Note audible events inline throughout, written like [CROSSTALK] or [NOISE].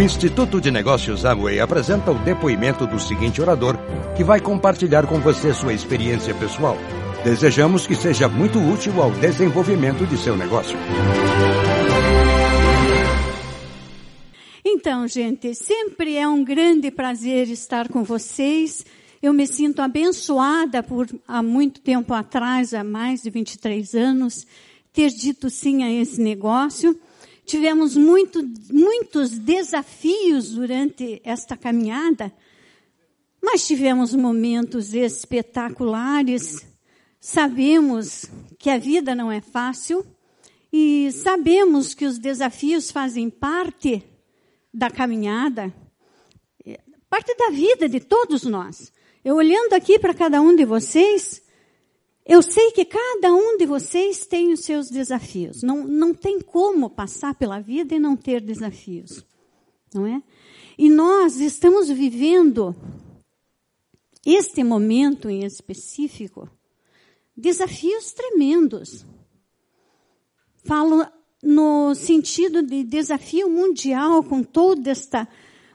O Instituto de Negócios Amway apresenta o depoimento do seguinte orador, que vai compartilhar com você sua experiência pessoal. Desejamos que seja muito útil ao desenvolvimento de seu negócio. Então, gente, sempre é um grande prazer estar com vocês. Eu me sinto abençoada por, há muito tempo atrás, há mais de 23 anos, ter dito sim a esse negócio. Tivemos muito, muitos desafios durante esta caminhada, mas tivemos momentos espetaculares. Sabemos que a vida não é fácil e sabemos que os desafios fazem parte da caminhada, parte da vida de todos nós. Eu olhando aqui para cada um de vocês, eu sei que cada um de vocês tem os seus desafios. Não, não tem como passar pela vida e não ter desafios. Não é? E nós estamos vivendo este momento em específico, desafios tremendos. Falo no sentido de desafio mundial com toda esta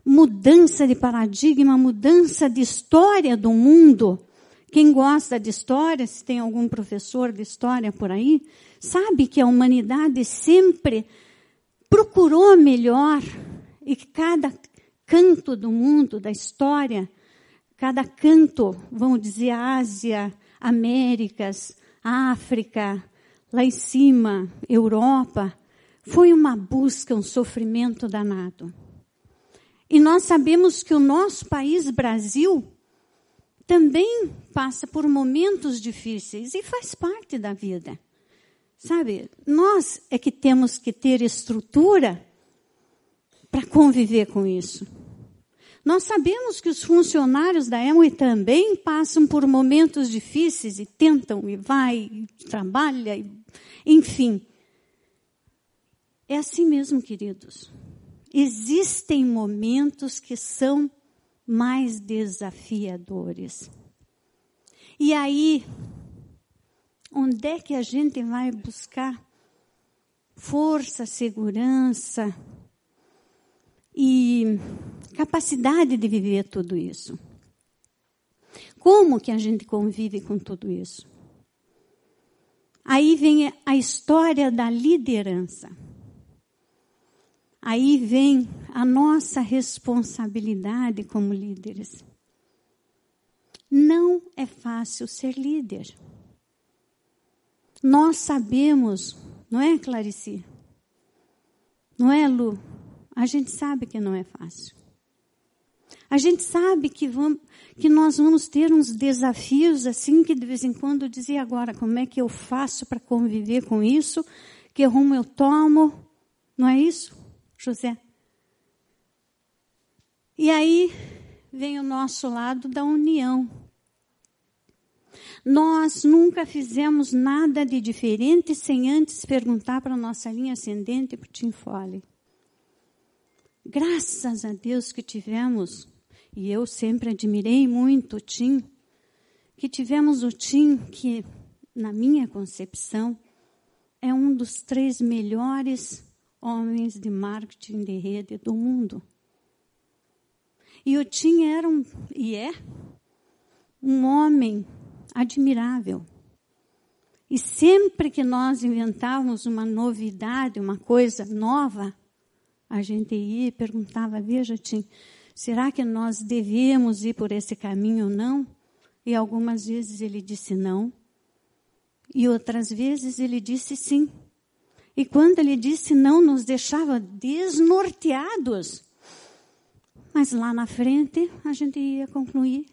mudança de paradigma, mudança de história do mundo. Quem gosta de história, se tem algum professor de história por aí, sabe que a humanidade sempre procurou melhor e que cada canto do mundo, da história, cada canto, vamos dizer, Ásia, Américas, África, lá em cima, Europa, foi uma busca, um sofrimento danado. E nós sabemos que o nosso país, Brasil, também passa por momentos difíceis e faz parte da vida. Sabe, nós é que temos que ter estrutura para conviver com isso. Nós sabemos que os funcionários da Emui também passam por momentos difíceis e tentam e vai, e trabalha, e, enfim. É assim mesmo, queridos existem momentos que são mais desafiadores. E aí, onde é que a gente vai buscar força, segurança e capacidade de viver tudo isso? Como que a gente convive com tudo isso? Aí vem a história da liderança. Aí vem a nossa responsabilidade como líderes. Não é fácil ser líder. Nós sabemos, não é, Clarice? Não é, Lu? A gente sabe que não é fácil. A gente sabe que, vamos, que nós vamos ter uns desafios assim que de vez em quando dizer agora como é que eu faço para conviver com isso, que rumo eu tomo, não é isso? José. E aí vem o nosso lado da união. Nós nunca fizemos nada de diferente sem antes perguntar para a nossa linha ascendente para o Tim Foley. Graças a Deus que tivemos, e eu sempre admirei muito o Tim, que tivemos o Tim que, na minha concepção, é um dos três melhores homens de marketing de rede do mundo. E o Tim era um, e é, um homem admirável. E sempre que nós inventávamos uma novidade, uma coisa nova, a gente ia e perguntava, veja, Tim, será que nós devemos ir por esse caminho ou não? E algumas vezes ele disse não. E outras vezes ele disse sim. E quando ele disse não, nos deixava desnorteados. Mas lá na frente, a gente ia concluir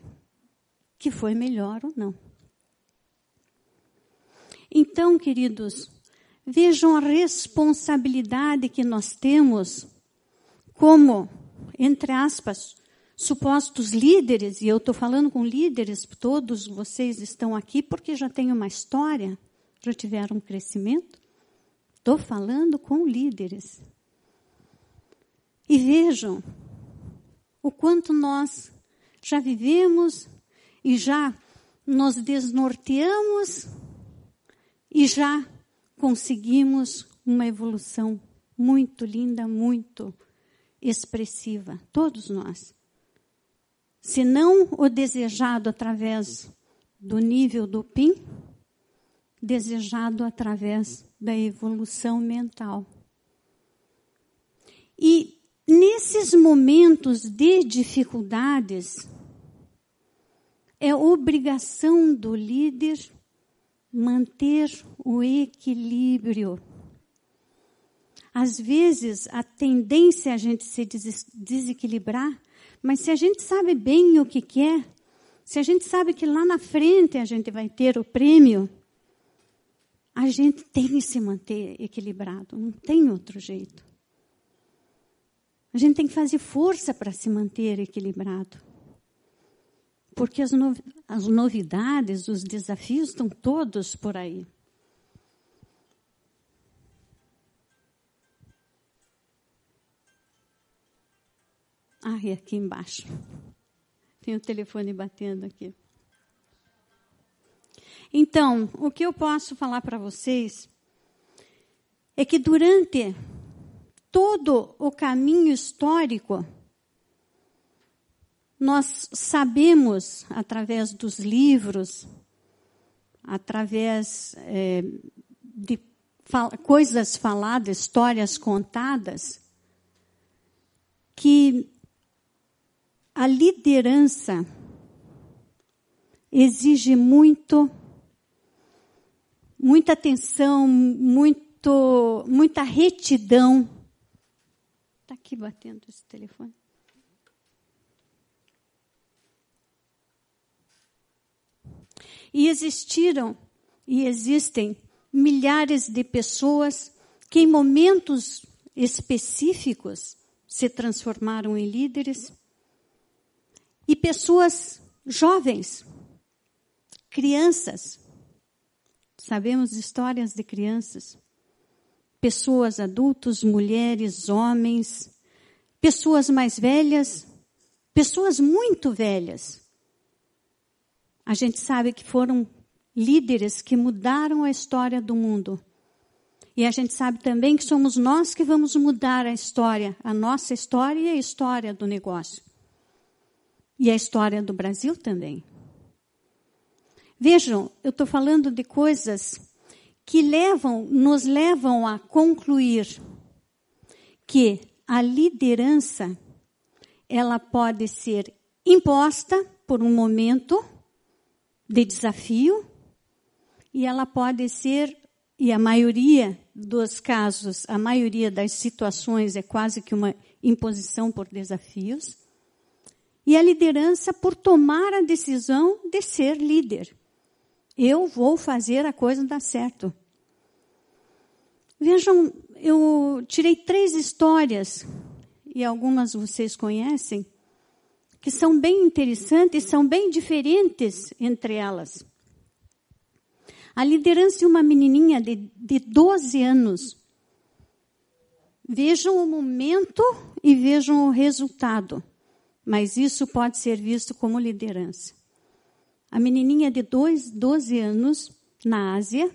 que foi melhor ou não. Então, queridos, vejam a responsabilidade que nós temos como, entre aspas, supostos líderes, e eu estou falando com líderes, todos vocês estão aqui porque já têm uma história, já tiveram um crescimento. Estou falando com líderes. E vejam o quanto nós já vivemos e já nos desnorteamos e já conseguimos uma evolução muito linda, muito expressiva, todos nós. Se não o desejado através do nível do PIN, desejado através da evolução mental. E nesses momentos de dificuldades, é obrigação do líder manter o equilíbrio. Às vezes, a tendência é a gente se desequilibrar, mas se a gente sabe bem o que quer, se a gente sabe que lá na frente a gente vai ter o prêmio, a gente tem que se manter equilibrado, não tem outro jeito. A gente tem que fazer força para se manter equilibrado. Porque as, no, as novidades, os desafios estão todos por aí. Ah, e aqui embaixo. Tem o telefone batendo aqui. Então, o que eu posso falar para vocês é que durante todo o caminho histórico, nós sabemos, através dos livros, através é, de fal coisas faladas, histórias contadas, que a liderança exige muito, muita atenção, muito, muita retidão. Está aqui batendo esse telefone. E existiram e existem milhares de pessoas que em momentos específicos se transformaram em líderes e pessoas jovens, crianças. Sabemos histórias de crianças, pessoas adultos, mulheres, homens, pessoas mais velhas, pessoas muito velhas. A gente sabe que foram líderes que mudaram a história do mundo. E a gente sabe também que somos nós que vamos mudar a história, a nossa história e a história do negócio e a história do Brasil também. Vejam, eu estou falando de coisas que levam, nos levam a concluir que a liderança ela pode ser imposta por um momento de desafio e ela pode ser e a maioria dos casos, a maioria das situações é quase que uma imposição por desafios e a liderança por tomar a decisão de ser líder. Eu vou fazer a coisa dar certo. Vejam, eu tirei três histórias, e algumas vocês conhecem, que são bem interessantes, são bem diferentes entre elas. A liderança de uma menininha de, de 12 anos. Vejam o momento e vejam o resultado mas isso pode ser visto como liderança. A menininha de dois, 12 anos, na Ásia,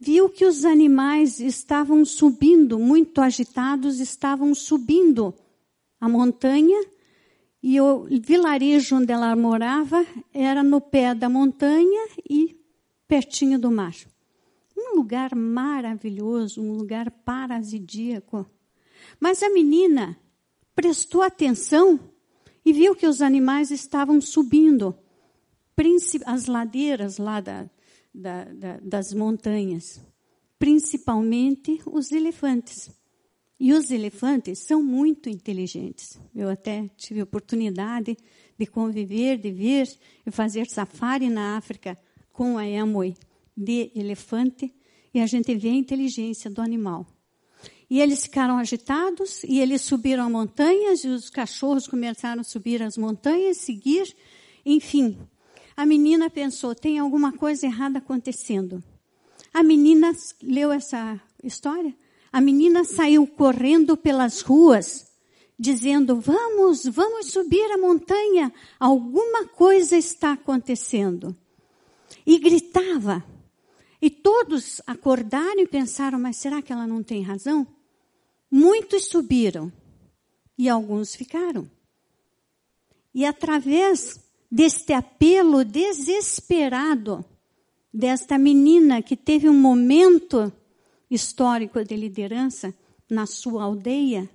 viu que os animais estavam subindo, muito agitados, estavam subindo a montanha e o vilarejo onde ela morava era no pé da montanha e pertinho do mar. Um lugar maravilhoso, um lugar paradisíaco. Mas a menina prestou atenção e viu que os animais estavam subindo as ladeiras lá da, da, da, das montanhas, principalmente os elefantes. E os elefantes são muito inteligentes. Eu até tive oportunidade de conviver, de ver e fazer safari na África com a Emoi de elefante e a gente vê a inteligência do animal. E eles ficaram agitados e eles subiram montanhas e os cachorros começaram a subir as montanhas, seguir. Enfim, a menina pensou: tem alguma coisa errada acontecendo. A menina leu essa história. A menina saiu correndo pelas ruas, dizendo: Vamos, vamos subir a montanha, alguma coisa está acontecendo. E gritava. E todos acordaram e pensaram: Mas será que ela não tem razão? Muitos subiram, e alguns ficaram. E através deste apelo desesperado desta menina que teve um momento histórico de liderança na sua aldeia,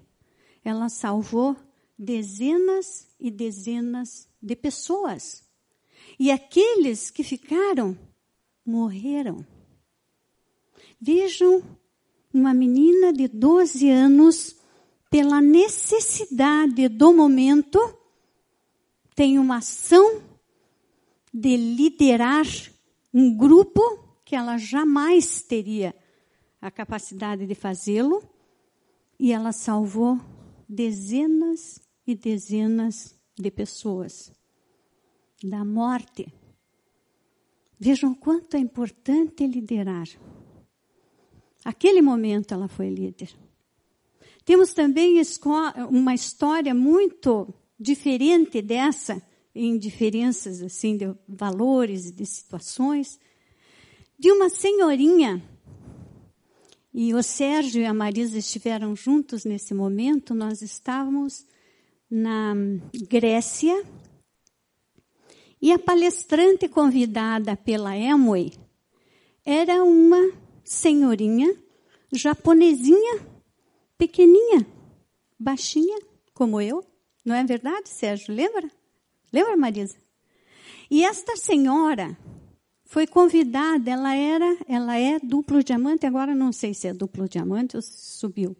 ela salvou dezenas e dezenas de pessoas. E aqueles que ficaram morreram. Vejam uma menina de 12 anos, pela necessidade do momento, tem uma ação de liderar um grupo que ela jamais teria a capacidade de fazê-lo, e ela salvou dezenas e dezenas de pessoas da morte. Vejam quanto é importante liderar. Aquele momento ela foi líder. Temos também uma história muito diferente dessa, em diferenças assim de valores e de situações, de uma senhorinha. E o Sérgio e a Marisa estiveram juntos nesse momento. Nós estávamos na Grécia e a palestrante convidada pela Emway era uma senhorinha japonesinha, pequeninha, baixinha, como eu. Não é verdade, Sérgio? Lembra? Lembra, Marisa? E esta senhora foi convidada, ela era, ela é duplo diamante, agora não sei se é duplo diamante ou se subiu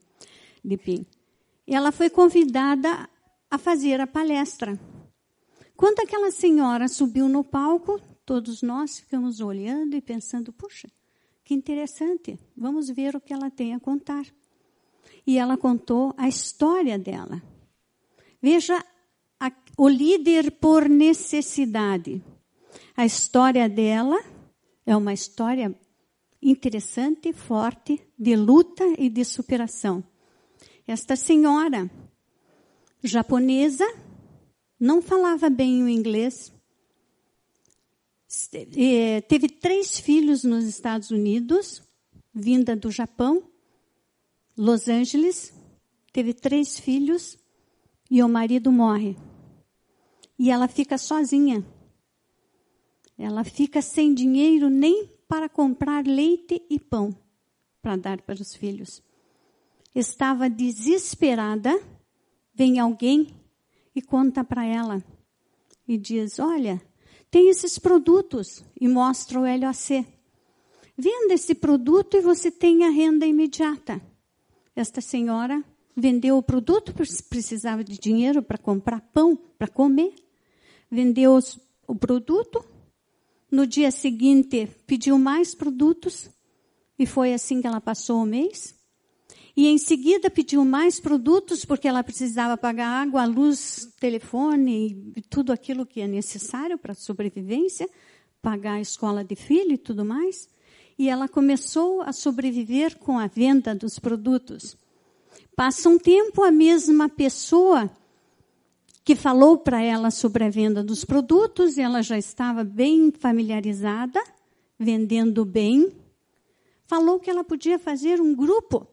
de PIN. Ela foi convidada a fazer a palestra. Quando aquela senhora subiu no palco, todos nós ficamos olhando e pensando, puxa, que interessante, vamos ver o que ela tem a contar. E ela contou a história dela. Veja a, o líder por necessidade. A história dela é uma história interessante, forte, de luta e de superação. Esta senhora japonesa não falava bem o inglês, é, teve três filhos nos Estados Unidos, vinda do Japão, Los Angeles, teve três filhos e o marido morre. E ela fica sozinha. Ela fica sem dinheiro nem para comprar leite e pão para dar para os filhos. Estava desesperada, vem alguém e conta para ela e diz: Olha, tem esses produtos e mostra o LOC. Venda esse produto e você tem a renda imediata. Esta senhora vendeu o produto, precisava de dinheiro para comprar pão, para comer. Vendeu o produto, no dia seguinte, pediu mais produtos e foi assim que ela passou o mês. E em seguida pediu mais produtos porque ela precisava pagar água, luz, telefone e tudo aquilo que é necessário para a sobrevivência, pagar a escola de filho e tudo mais. E ela começou a sobreviver com a venda dos produtos. Passa um tempo, a mesma pessoa que falou para ela sobre a venda dos produtos, ela já estava bem familiarizada, vendendo bem, falou que ela podia fazer um grupo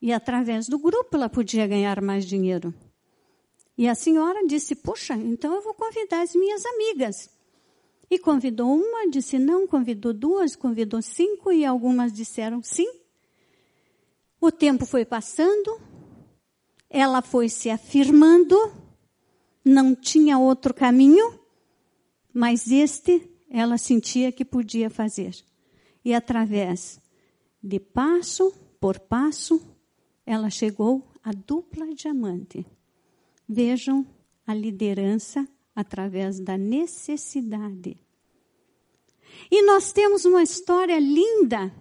e através do grupo ela podia ganhar mais dinheiro. E a senhora disse: Puxa, então eu vou convidar as minhas amigas. E convidou uma, disse não, convidou duas, convidou cinco e algumas disseram sim. O tempo foi passando, ela foi se afirmando não tinha outro caminho, mas este ela sentia que podia fazer. E através de passo por passo, ela chegou à dupla diamante. Vejam a liderança através da necessidade. E nós temos uma história linda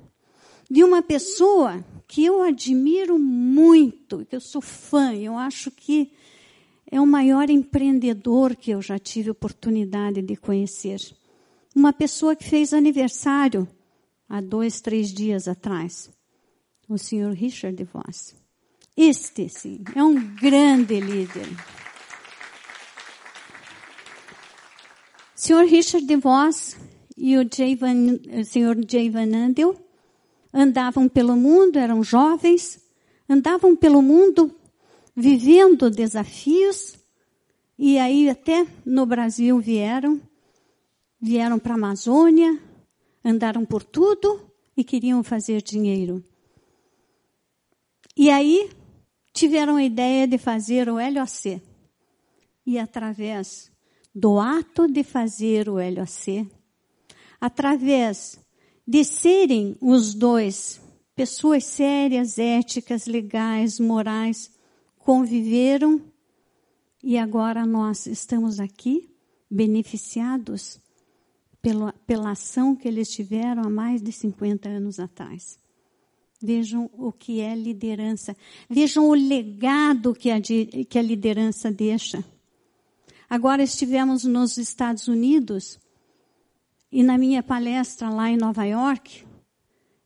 de uma pessoa que eu admiro muito, que eu sou fã, eu acho que é o maior empreendedor que eu já tive oportunidade de conhecer. Uma pessoa que fez aniversário há dois, três dias atrás. O senhor Richard Voss. Este, sim, é um grande líder. O senhor Richard Voss e o, Van, o senhor Jay Van Andel andavam pelo mundo, eram jovens, andavam pelo mundo vivendo desafios, e aí até no Brasil vieram, vieram para a Amazônia, andaram por tudo e queriam fazer dinheiro. E aí tiveram a ideia de fazer o LOC. E através do ato de fazer o LOC, através de serem os dois pessoas sérias, éticas, legais, morais, conviveram e agora nós estamos aqui beneficiados pela, pela ação que eles tiveram há mais de 50 anos atrás. Vejam o que é liderança. Vejam o legado que a, que a liderança deixa. Agora estivemos nos Estados Unidos e na minha palestra lá em Nova York,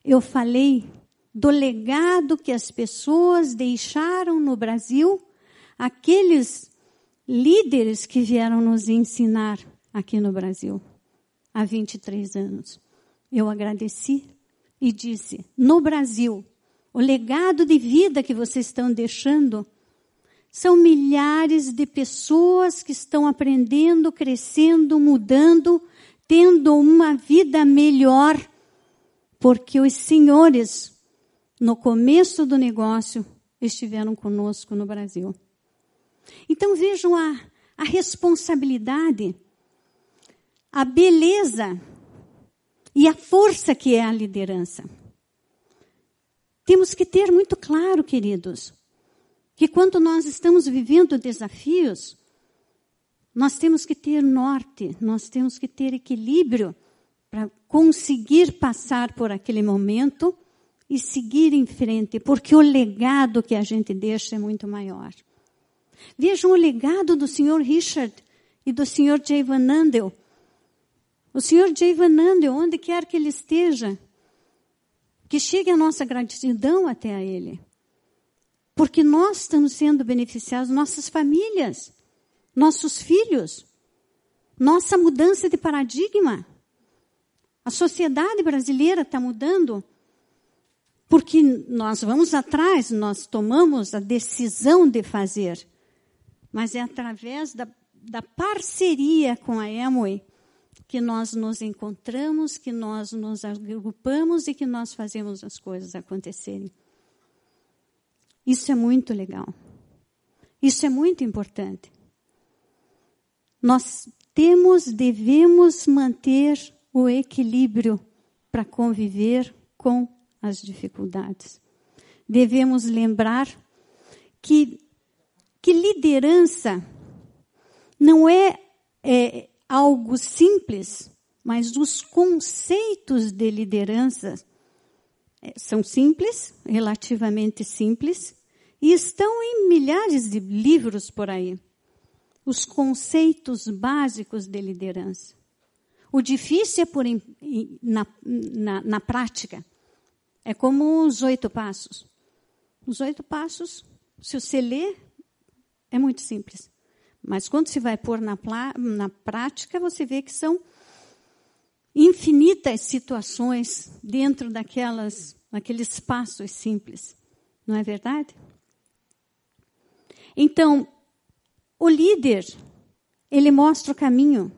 eu falei do legado que as pessoas deixaram no Brasil, aqueles líderes que vieram nos ensinar aqui no Brasil há 23 anos. Eu agradeci e disse: no Brasil, o legado de vida que vocês estão deixando são milhares de pessoas que estão aprendendo, crescendo, mudando, tendo uma vida melhor, porque os senhores, no começo do negócio, estiveram conosco no Brasil. Então vejam a, a responsabilidade, a beleza e a força que é a liderança. Temos que ter muito claro, queridos, que quando nós estamos vivendo desafios, nós temos que ter norte, nós temos que ter equilíbrio para conseguir passar por aquele momento e seguir em frente, porque o legado que a gente deixa é muito maior. Vejam o legado do Sr. Richard e do Sr. Jay Van Andel. O Sr. Jay Van Andel, onde quer que ele esteja, que chegue a nossa gratidão até a ele. Porque nós estamos sendo beneficiados, nossas famílias, nossos filhos, nossa mudança de paradigma. A sociedade brasileira está mudando porque nós vamos atrás, nós tomamos a decisão de fazer, mas é através da, da parceria com a Emoi que nós nos encontramos, que nós nos agrupamos e que nós fazemos as coisas acontecerem. Isso é muito legal. Isso é muito importante. Nós temos, devemos manter o equilíbrio para conviver com as dificuldades. Devemos lembrar que, que liderança não é, é algo simples, mas os conceitos de liderança é, são simples, relativamente simples, e estão em milhares de livros por aí. Os conceitos básicos de liderança. O difícil é por na, na, na prática. É como os oito passos. Os oito passos, se você ler, é muito simples. Mas quando se vai pôr na, na prática, você vê que são infinitas situações dentro daquelas, daqueles passos simples. Não é verdade? Então, o líder, ele mostra o caminho.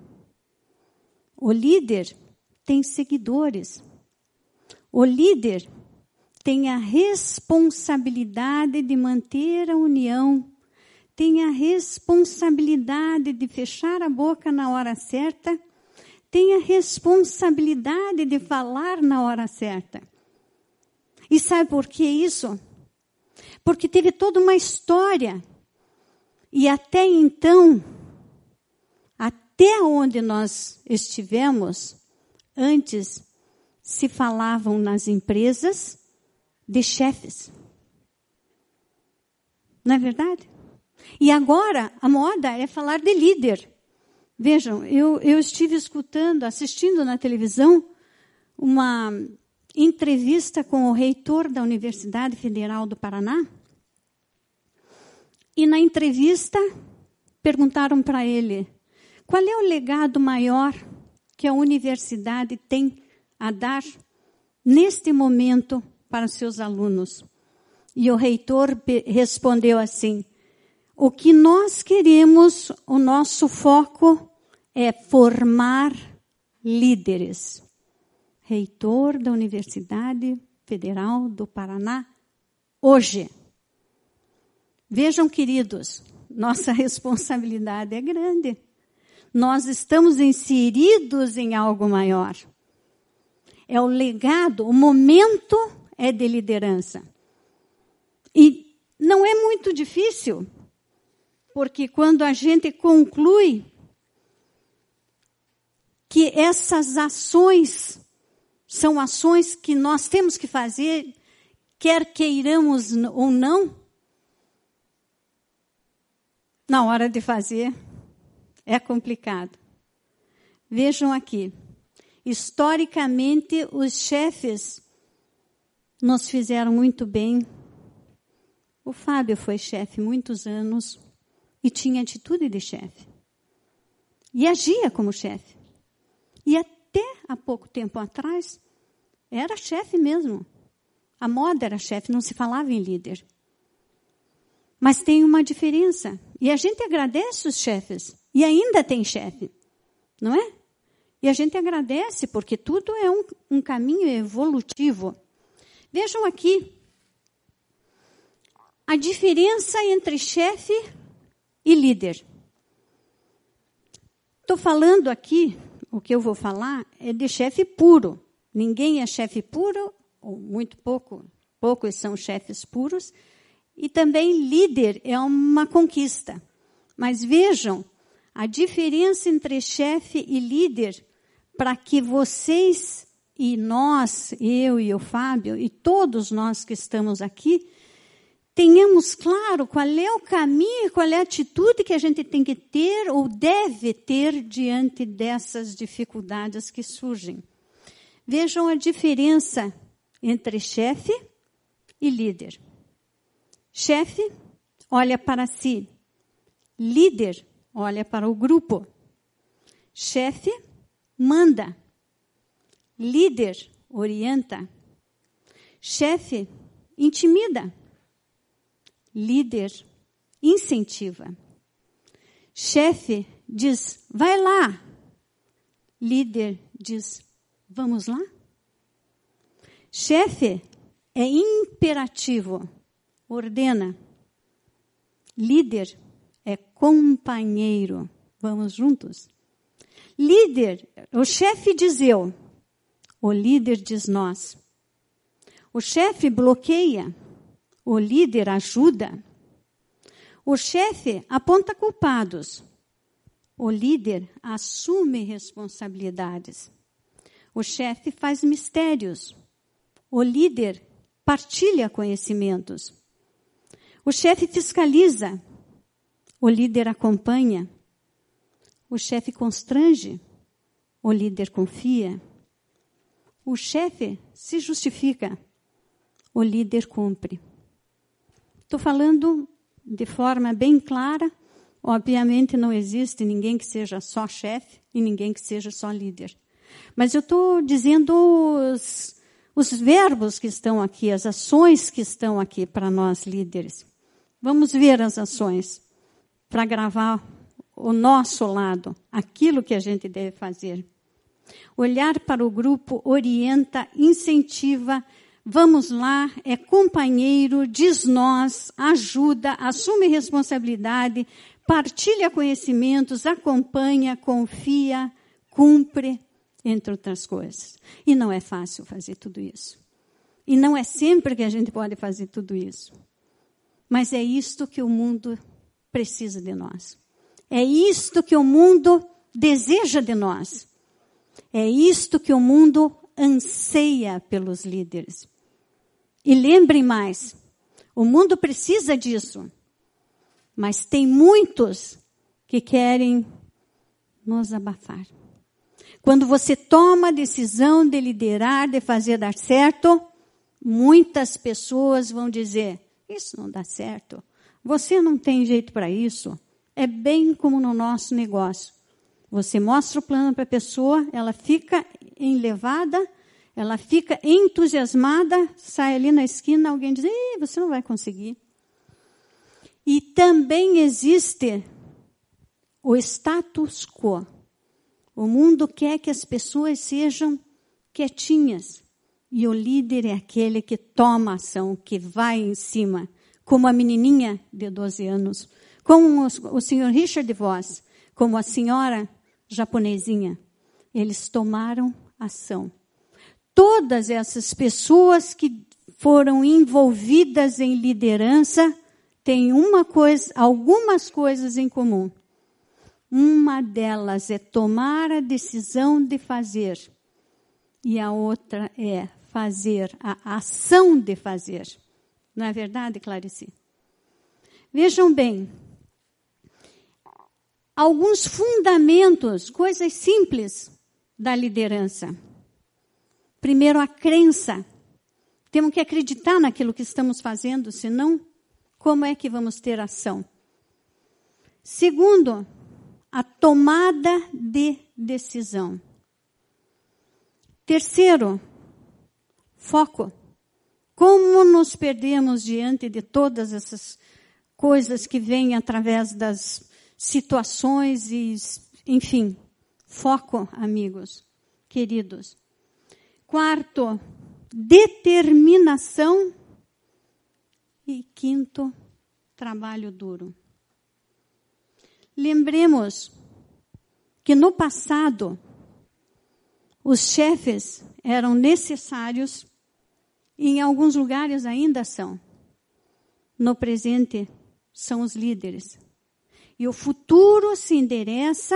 O líder tem seguidores. O líder tem a responsabilidade de manter a união, tem a responsabilidade de fechar a boca na hora certa tem a responsabilidade de falar na hora certa. E sabe por que isso? Porque teve toda uma história. E até então, até onde nós estivemos, antes se falavam nas empresas de chefes. Não é verdade? E agora a moda é falar de líder. Vejam, eu, eu estive escutando, assistindo na televisão, uma entrevista com o reitor da Universidade Federal do Paraná. E na entrevista perguntaram para ele: qual é o legado maior que a universidade tem a dar neste momento para os seus alunos? E o reitor respondeu assim: O que nós queremos, o nosso foco é formar líderes. Reitor da Universidade Federal do Paraná, hoje. Vejam, queridos, nossa [LAUGHS] responsabilidade é grande. Nós estamos inseridos em algo maior. É o legado, o momento é de liderança. E não é muito difícil, porque quando a gente conclui que essas ações são ações que nós temos que fazer, quer queiramos ou não, na hora de fazer é complicado. Vejam aqui. Historicamente, os chefes nos fizeram muito bem. O Fábio foi chefe muitos anos e tinha atitude de chefe. E agia como chefe. E até há pouco tempo atrás, era chefe mesmo. A moda era chefe, não se falava em líder. Mas tem uma diferença. E a gente agradece os chefes. E ainda tem chefe. Não é? E a gente agradece, porque tudo é um, um caminho evolutivo. Vejam aqui. A diferença entre chefe e líder. Estou falando aqui, o que eu vou falar é de chefe puro. Ninguém é chefe puro, ou muito pouco, poucos são chefes puros, e também líder é uma conquista. Mas vejam a diferença entre chefe e líder para que vocês e nós, eu e o Fábio, e todos nós que estamos aqui, tenhamos claro qual é o caminho, qual é a atitude que a gente tem que ter ou deve ter diante dessas dificuldades que surgem. Vejam a diferença entre chefe e líder. Chefe olha para si, líder olha para o grupo. Chefe manda, líder orienta. Chefe intimida, líder incentiva. Chefe diz: vai lá. Líder diz: vamos lá. Chefe é imperativo ordena. Líder é companheiro. Vamos juntos? Líder, o chefe diz eu, o líder diz nós. O chefe bloqueia, o líder ajuda. O chefe aponta culpados, o líder assume responsabilidades. O chefe faz mistérios, o líder partilha conhecimentos. O chefe fiscaliza, o líder acompanha, o chefe constrange, o líder confia, o chefe se justifica, o líder cumpre. Estou falando de forma bem clara. Obviamente não existe ninguém que seja só chefe e ninguém que seja só líder. Mas eu estou dizendo os, os verbos que estão aqui, as ações que estão aqui para nós líderes. Vamos ver as ações para gravar o nosso lado, aquilo que a gente deve fazer. Olhar para o grupo orienta, incentiva, vamos lá, é companheiro, diz nós, ajuda, assume responsabilidade, partilha conhecimentos, acompanha, confia, cumpre, entre outras coisas. E não é fácil fazer tudo isso. E não é sempre que a gente pode fazer tudo isso. Mas é isto que o mundo precisa de nós. É isto que o mundo deseja de nós. É isto que o mundo anseia pelos líderes. E lembrem mais, o mundo precisa disso. Mas tem muitos que querem nos abafar. Quando você toma a decisão de liderar, de fazer dar certo, muitas pessoas vão dizer: isso não dá certo. Você não tem jeito para isso. É bem como no nosso negócio. Você mostra o plano para a pessoa, ela fica enlevada, ela fica entusiasmada, sai ali na esquina, alguém diz: você não vai conseguir. E também existe o status quo. O mundo quer que as pessoas sejam quietinhas. E o líder é aquele que toma ação, que vai em cima, como a menininha de 12 anos, como o, senhor Richard Voss, como a senhora japonesinha. Eles tomaram ação. Todas essas pessoas que foram envolvidas em liderança têm uma coisa, algumas coisas em comum. Uma delas é tomar a decisão de fazer, e a outra é fazer, a ação de fazer. Não é verdade, Clarice? Vejam bem, alguns fundamentos, coisas simples da liderança. Primeiro, a crença. Temos que acreditar naquilo que estamos fazendo, senão, como é que vamos ter ação? Segundo, a tomada de decisão. Terceiro, foco. Como nos perdemos diante de todas essas coisas que vêm através das situações e, enfim, foco, amigos, queridos. Quarto, determinação. E quinto, trabalho duro. Lembremos que no passado os chefes eram necessários e em alguns lugares ainda são. No presente são os líderes. E o futuro se endereça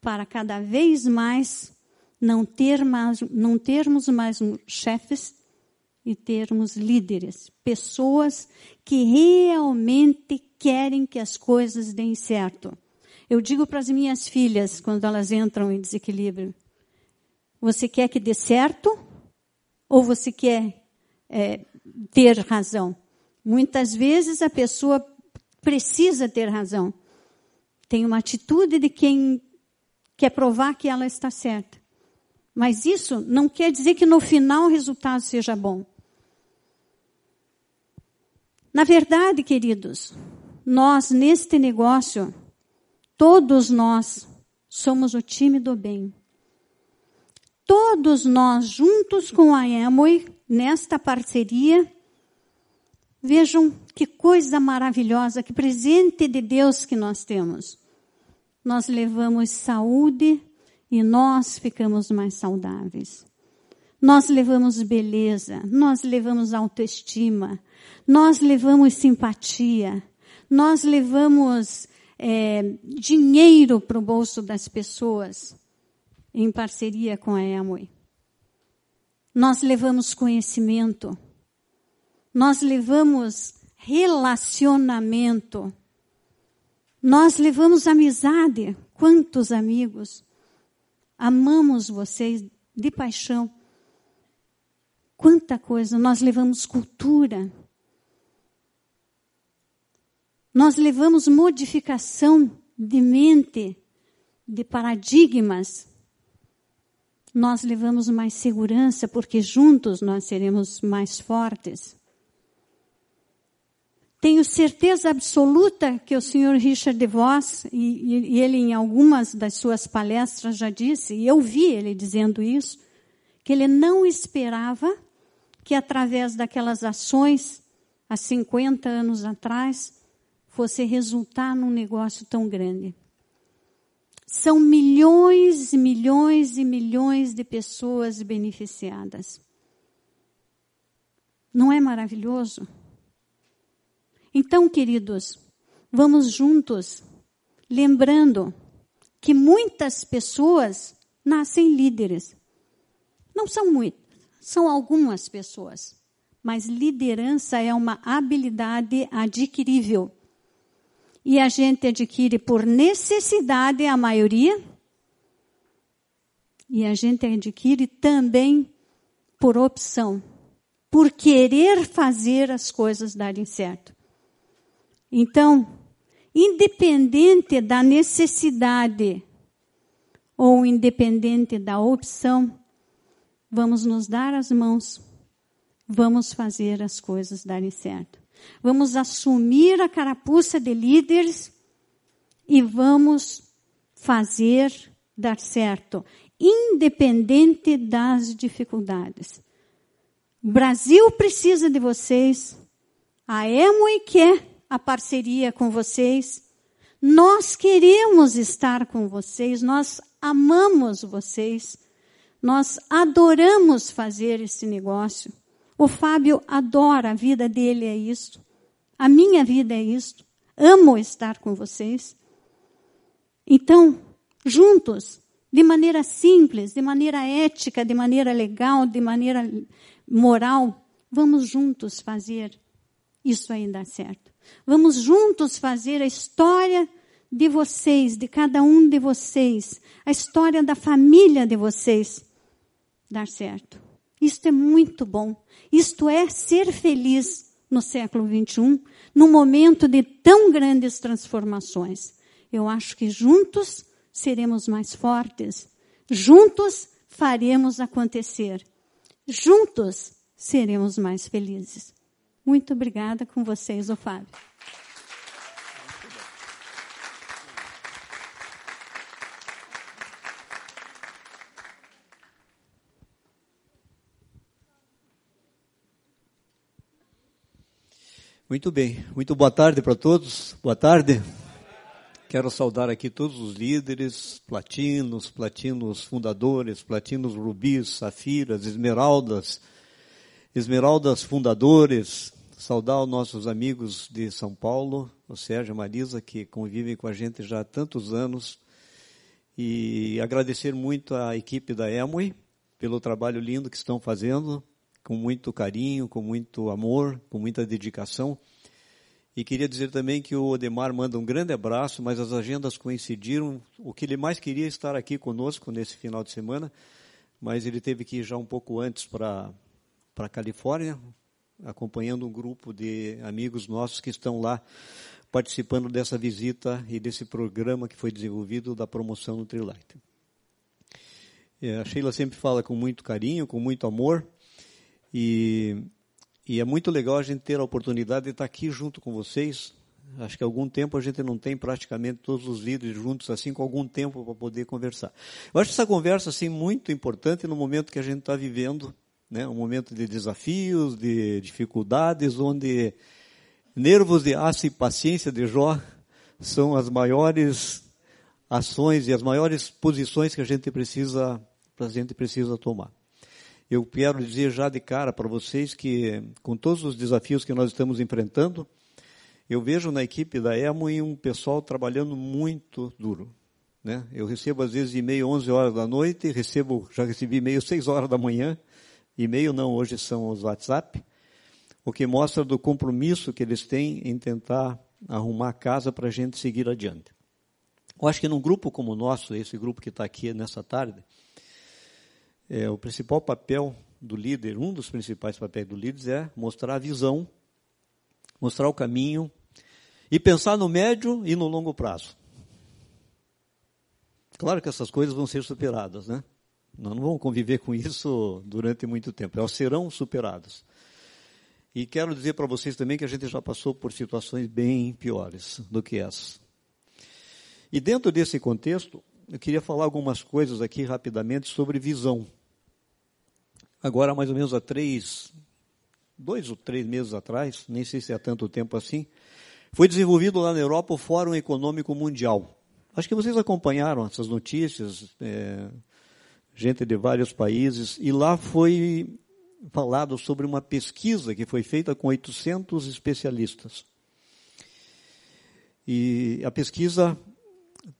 para cada vez mais não, ter mais, não termos mais chefes e termos líderes, pessoas que realmente querem que as coisas deem certo. Eu digo para as minhas filhas, quando elas entram em desequilíbrio: você quer que dê certo ou você quer é, ter razão? Muitas vezes a pessoa precisa ter razão. Tem uma atitude de quem quer provar que ela está certa. Mas isso não quer dizer que no final o resultado seja bom. Na verdade, queridos, nós, neste negócio, todos nós somos o time do bem. Todos nós, juntos com a Amway, nesta parceria, vejam que coisa maravilhosa, que presente de Deus que nós temos. Nós levamos saúde e nós ficamos mais saudáveis. Nós levamos beleza, nós levamos autoestima, nós levamos simpatia, nós levamos é, dinheiro para o bolso das pessoas em parceria com a Amway. Nós levamos conhecimento, nós levamos relacionamento, nós levamos amizade. Quantos amigos? Amamos vocês de paixão. Quanta coisa, nós levamos cultura. Nós levamos modificação de mente, de paradigmas. Nós levamos mais segurança, porque juntos nós seremos mais fortes. Tenho certeza absoluta que o senhor Richard DeVos, e, e ele em algumas das suas palestras já disse, e eu vi ele dizendo isso, que ele não esperava que através daquelas ações, há 50 anos atrás, fosse resultar num negócio tão grande. São milhões e milhões e milhões de pessoas beneficiadas. Não é maravilhoso? Então, queridos, vamos juntos, lembrando que muitas pessoas nascem líderes. Não são muitas, são algumas pessoas. Mas liderança é uma habilidade adquirível e a gente adquire por necessidade a maioria, e a gente adquire também por opção, por querer fazer as coisas darem certo. Então, independente da necessidade ou independente da opção, vamos nos dar as mãos, vamos fazer as coisas darem certo. Vamos assumir a carapuça de líderes e vamos fazer dar certo, independente das dificuldades. O Brasil precisa de vocês, a Emoi quer a parceria com vocês, nós queremos estar com vocês, nós amamos vocês, nós adoramos fazer esse negócio. O Fábio adora, a vida dele é isto. A minha vida é isto. Amo estar com vocês. Então, juntos, de maneira simples, de maneira ética, de maneira legal, de maneira moral, vamos juntos fazer isso aí dar certo. Vamos juntos fazer a história de vocês, de cada um de vocês, a história da família de vocês dar certo. Isto é muito bom. Isto é ser feliz no século 21, num momento de tão grandes transformações. Eu acho que juntos seremos mais fortes. Juntos faremos acontecer. Juntos seremos mais felizes. Muito obrigada com vocês, o Fábio. Muito bem, muito boa tarde para todos. Boa tarde. Quero saudar aqui todos os líderes, platinos, platinos fundadores, platinos rubis, safiras, esmeraldas, esmeraldas fundadores. Saudar os nossos amigos de São Paulo, o Sérgio e Marisa, que convivem com a gente já há tantos anos. E agradecer muito à equipe da Emui pelo trabalho lindo que estão fazendo, com muito carinho, com muito amor, com muita dedicação. E queria dizer também que o Odemar manda um grande abraço, mas as agendas coincidiram. O que ele mais queria estar aqui conosco nesse final de semana, mas ele teve que ir já um pouco antes para a Califórnia, acompanhando um grupo de amigos nossos que estão lá participando dessa visita e desse programa que foi desenvolvido da promoção Nutrilite. É, a Sheila sempre fala com muito carinho, com muito amor, e, e é muito legal a gente ter a oportunidade de estar aqui junto com vocês. Acho que há algum tempo a gente não tem praticamente todos os líderes juntos assim com algum tempo para poder conversar. Eu acho essa conversa assim muito importante no momento que a gente está vivendo, né? Um momento de desafios, de dificuldades, onde nervos de aço e paciência de Jó são as maiores ações e as maiores posições que a gente precisa, a gente precisa tomar. Eu quero dizer já de cara para vocês que, com todos os desafios que nós estamos enfrentando, eu vejo na equipe da EMO um pessoal trabalhando muito duro. Né? Eu recebo às vezes e-mail 11 horas da noite, recebo, já recebi e-mail 6 horas da manhã, e-mail não, hoje são os WhatsApp, o que mostra do compromisso que eles têm em tentar arrumar a casa para a gente seguir adiante. Eu acho que num grupo como o nosso, esse grupo que está aqui nessa tarde, é, o principal papel do líder, um dos principais papéis do líder é mostrar a visão, mostrar o caminho e pensar no médio e no longo prazo. Claro que essas coisas vão ser superadas, né? Nós não vamos conviver com isso durante muito tempo, elas serão superadas. E quero dizer para vocês também que a gente já passou por situações bem piores do que essa. E dentro desse contexto, eu queria falar algumas coisas aqui rapidamente sobre visão. Agora, mais ou menos há três, dois ou três meses atrás, nem sei se há tanto tempo assim, foi desenvolvido lá na Europa o Fórum Econômico Mundial. Acho que vocês acompanharam essas notícias, é, gente de vários países, e lá foi falado sobre uma pesquisa que foi feita com 800 especialistas. E a pesquisa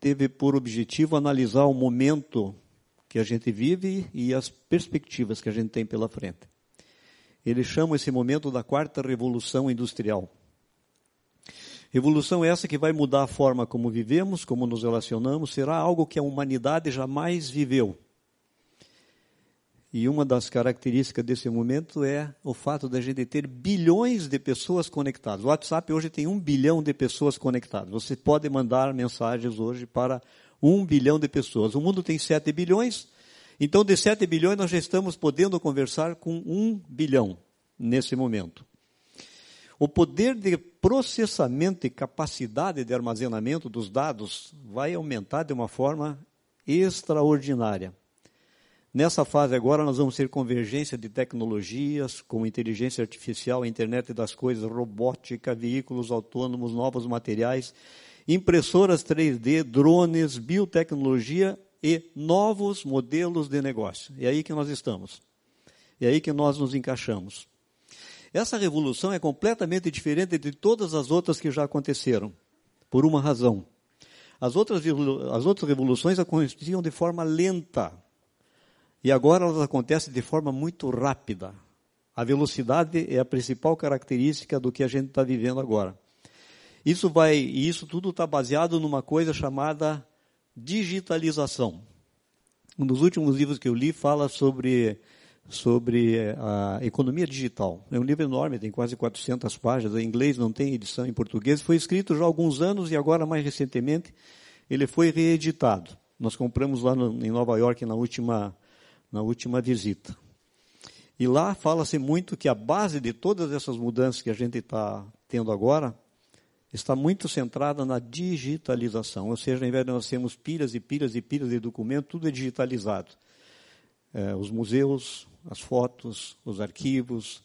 teve por objetivo analisar o momento que a gente vive e as perspectivas que a gente tem pela frente. Eles chamam esse momento da quarta revolução industrial. Revolução essa que vai mudar a forma como vivemos, como nos relacionamos, será algo que a humanidade jamais viveu. E uma das características desse momento é o fato da gente ter bilhões de pessoas conectadas. O WhatsApp hoje tem um bilhão de pessoas conectadas. Você pode mandar mensagens hoje para um bilhão de pessoas. O mundo tem sete bilhões, então de sete bilhões nós já estamos podendo conversar com um bilhão nesse momento. o poder de processamento e capacidade de armazenamento dos dados vai aumentar de uma forma extraordinária. Nessa fase agora nós vamos ter convergência de tecnologias, como inteligência artificial, internet das coisas, robótica, veículos autônomos, novos materiais, impressoras 3D, drones, biotecnologia e novos modelos de negócio. É aí que nós estamos. É aí que nós nos encaixamos. Essa revolução é completamente diferente de todas as outras que já aconteceram, por uma razão. As outras, as outras revoluções aconteciam de forma lenta, e agora elas acontecem de forma muito rápida. A velocidade é a principal característica do que a gente está vivendo agora. Isso vai, e isso tudo está baseado numa coisa chamada digitalização. Um dos últimos livros que eu li fala sobre sobre a economia digital. É um livro enorme, tem quase 400 páginas, em inglês não tem edição em português. Foi escrito já há alguns anos e agora mais recentemente ele foi reeditado. Nós compramos lá no, em Nova York na última na última visita. E lá fala-se muito que a base de todas essas mudanças que a gente está tendo agora está muito centrada na digitalização. Ou seja, ao invés de nós termos pilhas e pilhas e pilhas de documento, tudo é digitalizado. É, os museus, as fotos, os arquivos,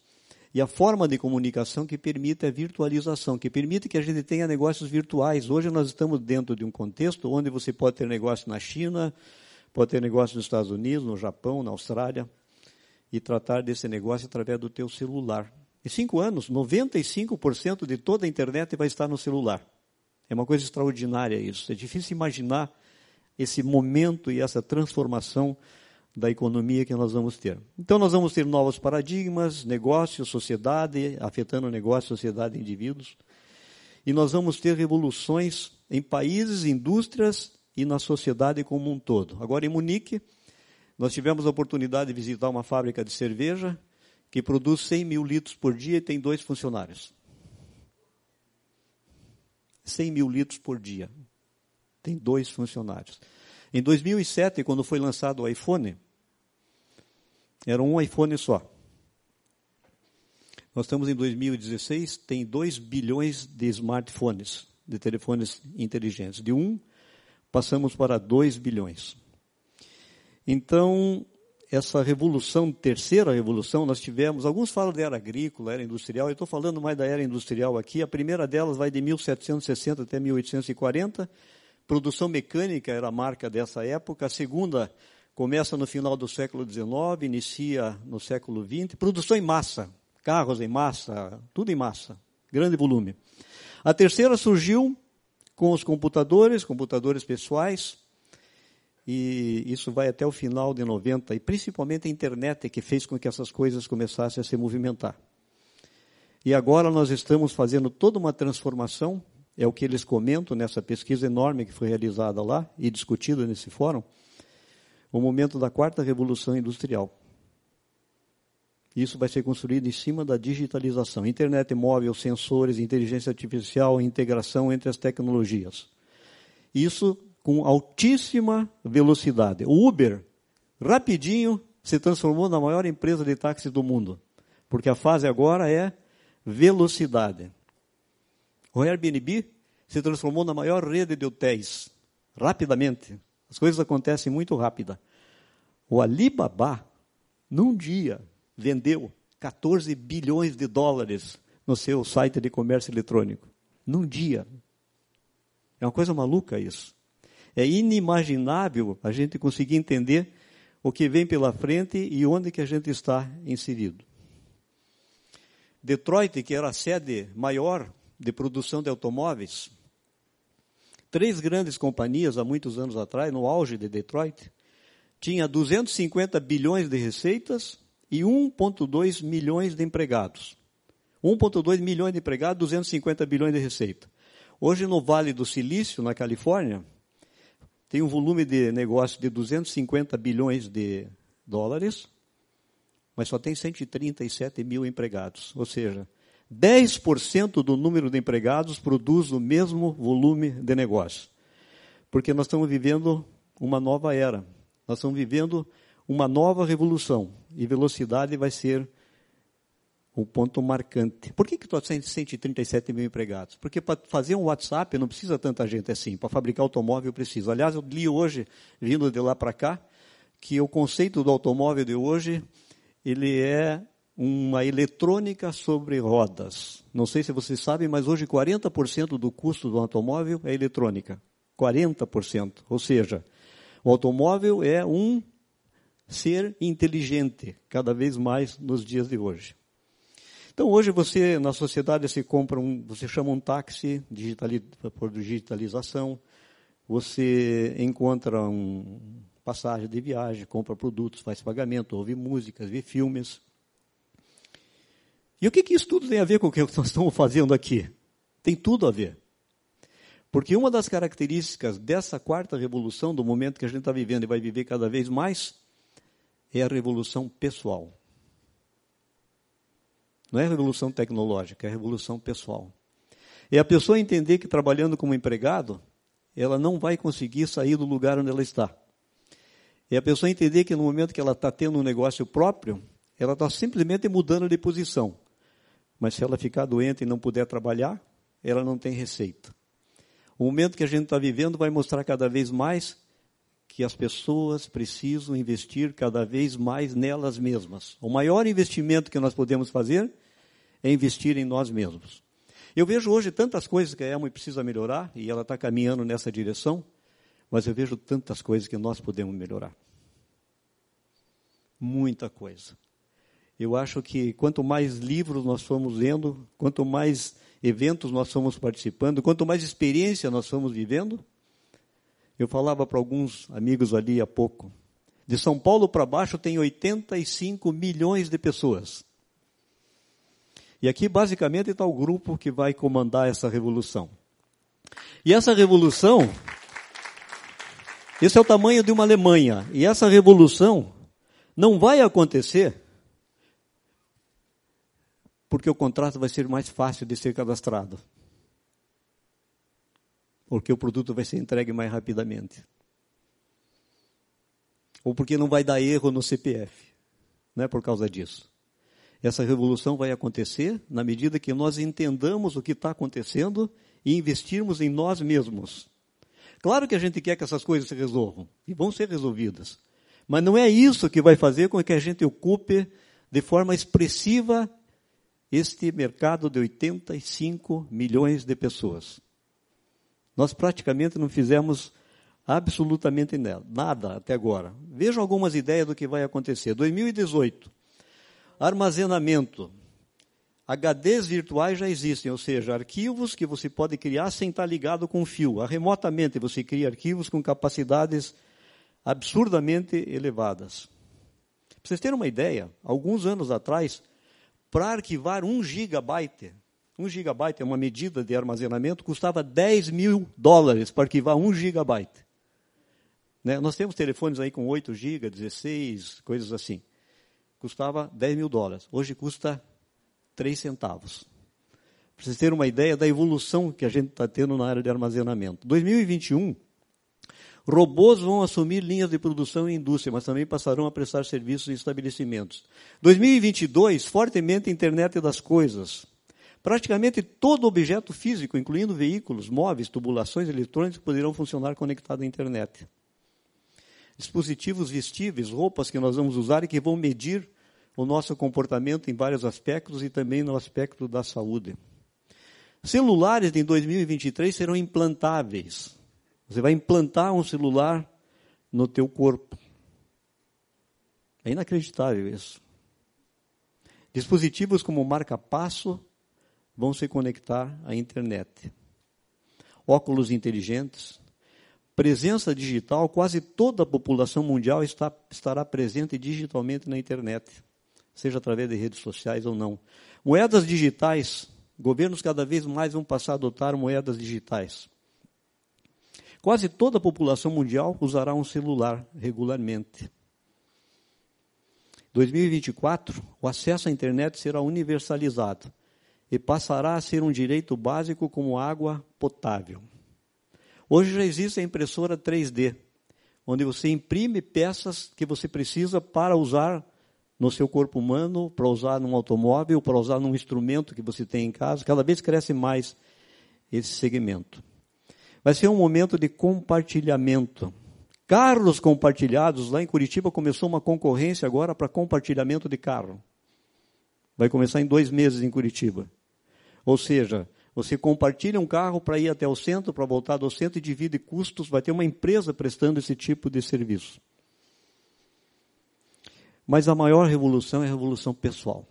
e a forma de comunicação que permite a virtualização, que permite que a gente tenha negócios virtuais. Hoje nós estamos dentro de um contexto onde você pode ter negócio na China, Pode ter negócio nos Estados Unidos, no Japão, na Austrália, e tratar desse negócio através do teu celular. Em cinco anos, 95% de toda a internet vai estar no celular. É uma coisa extraordinária isso. É difícil imaginar esse momento e essa transformação da economia que nós vamos ter. Então nós vamos ter novos paradigmas, negócios, sociedade, afetando negócio, sociedade e indivíduos. E nós vamos ter revoluções em países, indústrias e na sociedade como um todo. Agora, em Munique, nós tivemos a oportunidade de visitar uma fábrica de cerveja que produz 100 mil litros por dia e tem dois funcionários. 100 mil litros por dia. Tem dois funcionários. Em 2007, quando foi lançado o iPhone, era um iPhone só. Nós estamos em 2016, tem 2 bilhões de smartphones, de telefones inteligentes. De um passamos para 2 bilhões. Então, essa revolução, terceira revolução, nós tivemos, alguns falam da era agrícola, era industrial, eu estou falando mais da era industrial aqui, a primeira delas vai de 1760 até 1840, produção mecânica era a marca dessa época, a segunda começa no final do século XIX, inicia no século XX, produção em massa, carros em massa, tudo em massa, grande volume. A terceira surgiu com os computadores, computadores pessoais, e isso vai até o final de 90, e principalmente a internet que fez com que essas coisas começassem a se movimentar. E agora nós estamos fazendo toda uma transformação, é o que eles comentam nessa pesquisa enorme que foi realizada lá e discutida nesse fórum, o momento da quarta revolução industrial. Isso vai ser construído em cima da digitalização, internet móvel, sensores, inteligência artificial, integração entre as tecnologias. Isso com altíssima velocidade. O Uber, rapidinho, se transformou na maior empresa de táxi do mundo, porque a fase agora é velocidade. O Airbnb se transformou na maior rede de hotéis, rapidamente. As coisas acontecem muito rápida. O Alibaba, num dia, vendeu 14 bilhões de dólares no seu site de comércio eletrônico. Num dia. É uma coisa maluca isso. É inimaginável a gente conseguir entender o que vem pela frente e onde que a gente está inserido. Detroit, que era a sede maior de produção de automóveis, três grandes companhias há muitos anos atrás, no auge de Detroit, tinha 250 bilhões de receitas e 1,2 milhões de empregados. 1,2 milhões de empregados, 250 bilhões de receita. Hoje, no Vale do Silício, na Califórnia, tem um volume de negócio de 250 bilhões de dólares, mas só tem 137 mil empregados. Ou seja, 10% do número de empregados produz o mesmo volume de negócio. Porque nós estamos vivendo uma nova era. Nós estamos vivendo uma nova revolução e velocidade vai ser um ponto marcante. Por que, que tu tem 137 mil empregados? Porque para fazer um WhatsApp não precisa tanta gente assim. Para fabricar automóvel precisa. Aliás, eu li hoje, vindo de lá para cá, que o conceito do automóvel de hoje ele é uma eletrônica sobre rodas. Não sei se vocês sabem, mas hoje 40% do custo do automóvel é eletrônica. 40%. Ou seja, o automóvel é um ser inteligente, cada vez mais nos dias de hoje. Então hoje você, na sociedade, você compra um, você chama um táxi por digitalização, você encontra um passagem de viagem, compra produtos, faz pagamento, ouve músicas, vê filmes. E o que, que isso tudo tem a ver com o que [LAUGHS] nós estamos fazendo aqui? Tem tudo a ver. Porque uma das características dessa quarta revolução, do momento que a gente está vivendo e vai viver cada vez mais, é a revolução pessoal. Não é revolução tecnológica, é revolução pessoal. É a pessoa entender que trabalhando como empregado, ela não vai conseguir sair do lugar onde ela está. É a pessoa entender que no momento que ela está tendo um negócio próprio, ela está simplesmente mudando de posição. Mas se ela ficar doente e não puder trabalhar, ela não tem receita. O momento que a gente está vivendo vai mostrar cada vez mais que as pessoas precisam investir cada vez mais nelas mesmas. O maior investimento que nós podemos fazer é investir em nós mesmos. Eu vejo hoje tantas coisas que a Elma precisa melhorar, e ela está caminhando nessa direção, mas eu vejo tantas coisas que nós podemos melhorar. Muita coisa. Eu acho que quanto mais livros nós formos lendo, quanto mais eventos nós fomos participando, quanto mais experiência nós fomos vivendo, eu falava para alguns amigos ali há pouco. De São Paulo para baixo tem 85 milhões de pessoas. E aqui basicamente está o grupo que vai comandar essa revolução. E essa revolução, esse é o tamanho de uma Alemanha. E essa revolução não vai acontecer porque o contrato vai ser mais fácil de ser cadastrado porque o produto vai ser entregue mais rapidamente. Ou porque não vai dar erro no CPF. Não é por causa disso. Essa revolução vai acontecer na medida que nós entendamos o que está acontecendo e investirmos em nós mesmos. Claro que a gente quer que essas coisas se resolvam, e vão ser resolvidas. Mas não é isso que vai fazer com que a gente ocupe de forma expressiva este mercado de 85 milhões de pessoas. Nós praticamente não fizemos absolutamente nada até agora. Vejam algumas ideias do que vai acontecer. 2018, armazenamento. HDs virtuais já existem, ou seja, arquivos que você pode criar sem estar ligado com fio. Remotamente você cria arquivos com capacidades absurdamente elevadas. Para vocês terem uma ideia, alguns anos atrás, para arquivar um gigabyte, um gigabyte é uma medida de armazenamento, custava 10 mil dólares para arquivar um gigabyte. Né? Nós temos telefones aí com 8 GB, 16, coisas assim. Custava 10 mil dólares. Hoje custa 3 centavos. Para vocês terem uma ideia da evolução que a gente está tendo na área de armazenamento. 2021, robôs vão assumir linhas de produção em indústria, mas também passarão a prestar serviços em estabelecimentos. 2022, fortemente internet das coisas. Praticamente todo objeto físico, incluindo veículos, móveis, tubulações eletrônicas, poderão funcionar conectado à internet. Dispositivos vestíveis, roupas que nós vamos usar e que vão medir o nosso comportamento em vários aspectos e também no aspecto da saúde. Celulares em 2023 serão implantáveis. Você vai implantar um celular no teu corpo. É inacreditável isso. Dispositivos como marca-passo vão se conectar à internet. Óculos inteligentes, presença digital, quase toda a população mundial está, estará presente digitalmente na internet, seja através de redes sociais ou não. Moedas digitais, governos cada vez mais vão passar a adotar moedas digitais. Quase toda a população mundial usará um celular regularmente. 2024, o acesso à internet será universalizado e passará a ser um direito básico como água potável. Hoje já existe a impressora 3D, onde você imprime peças que você precisa para usar no seu corpo humano, para usar num automóvel, para usar num instrumento que você tem em casa. Cada vez cresce mais esse segmento. Vai ser um momento de compartilhamento. Carros compartilhados, lá em Curitiba começou uma concorrência agora para compartilhamento de carro. Vai começar em dois meses em Curitiba. Ou seja, você compartilha um carro para ir até o centro, para voltar do centro e divide custos. Vai ter uma empresa prestando esse tipo de serviço. Mas a maior revolução é a revolução pessoal.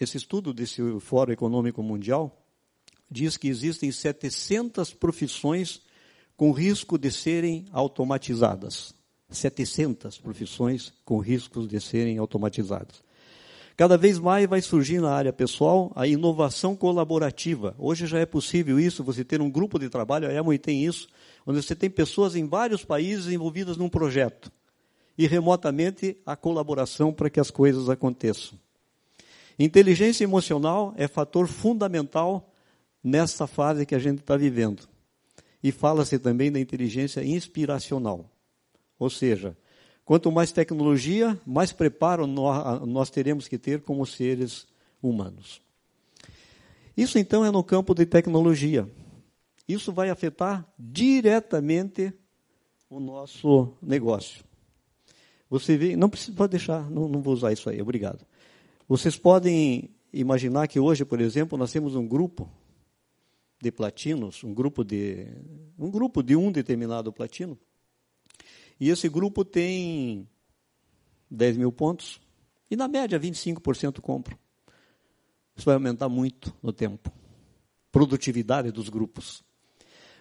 Esse estudo desse Fórum Econômico Mundial diz que existem 700 profissões com risco de serem automatizadas. 700 profissões com riscos de serem automatizadas. Cada vez mais vai surgir na área pessoal a inovação colaborativa. Hoje já é possível isso, você ter um grupo de trabalho, a Emoi tem isso, onde você tem pessoas em vários países envolvidas num projeto e remotamente a colaboração para que as coisas aconteçam. Inteligência emocional é fator fundamental nessa fase que a gente está vivendo. E fala-se também da inteligência inspiracional. Ou seja, quanto mais tecnologia, mais preparo nós teremos que ter como seres humanos. Isso então é no campo de tecnologia. Isso vai afetar diretamente o nosso negócio. Você vê, não precisa, deixar, não, não vou usar isso aí, obrigado. Vocês podem imaginar que hoje, por exemplo, nós temos um grupo de platinos, um grupo de um grupo de um determinado platino, e esse grupo tem 10 mil pontos, e na média 25% compram. Isso vai aumentar muito no tempo. Produtividade dos grupos.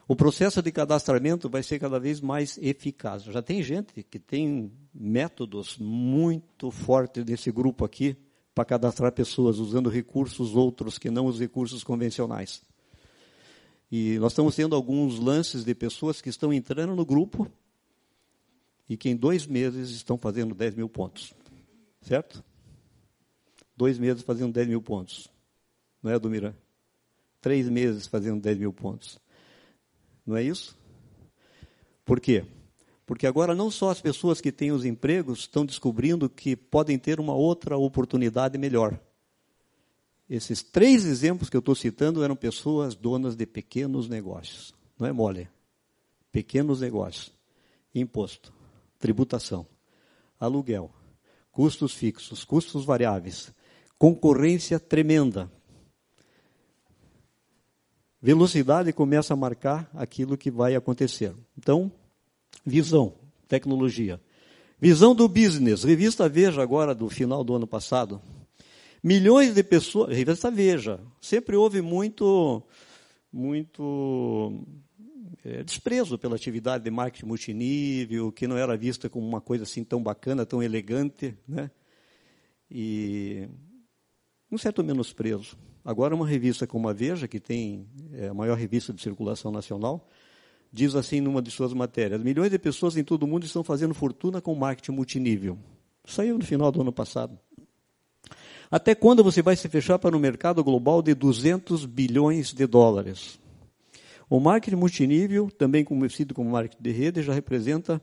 O processo de cadastramento vai ser cada vez mais eficaz. Já tem gente que tem métodos muito fortes desse grupo aqui para cadastrar pessoas usando recursos outros que não os recursos convencionais. E nós estamos tendo alguns lances de pessoas que estão entrando no grupo e que em dois meses estão fazendo 10 mil pontos. Certo? Dois meses fazendo 10 mil pontos. Não é, Adumira? Três meses fazendo 10 mil pontos. Não é isso? Por quê? Porque agora não só as pessoas que têm os empregos estão descobrindo que podem ter uma outra oportunidade melhor. Esses três exemplos que eu estou citando eram pessoas donas de pequenos negócios. Não é mole. Pequenos negócios. Imposto, tributação, aluguel, custos fixos, custos variáveis, concorrência tremenda velocidade começa a marcar aquilo que vai acontecer. Então, visão, tecnologia. Visão do business. Revista Veja, agora, do final do ano passado. Milhões de pessoas. Revista Veja. Sempre houve muito, muito é, desprezo pela atividade de marketing multinível, que não era vista como uma coisa assim tão bacana, tão elegante, né? E um certo menosprezo. Agora, uma revista como a Veja, que tem é, a maior revista de circulação nacional, diz assim numa de suas matérias: milhões de pessoas em todo o mundo estão fazendo fortuna com marketing multinível. Saiu no final do ano passado. Até quando você vai se fechar para um mercado global de 200 bilhões de dólares? O marketing multinível, também conhecido como marketing de rede, já representa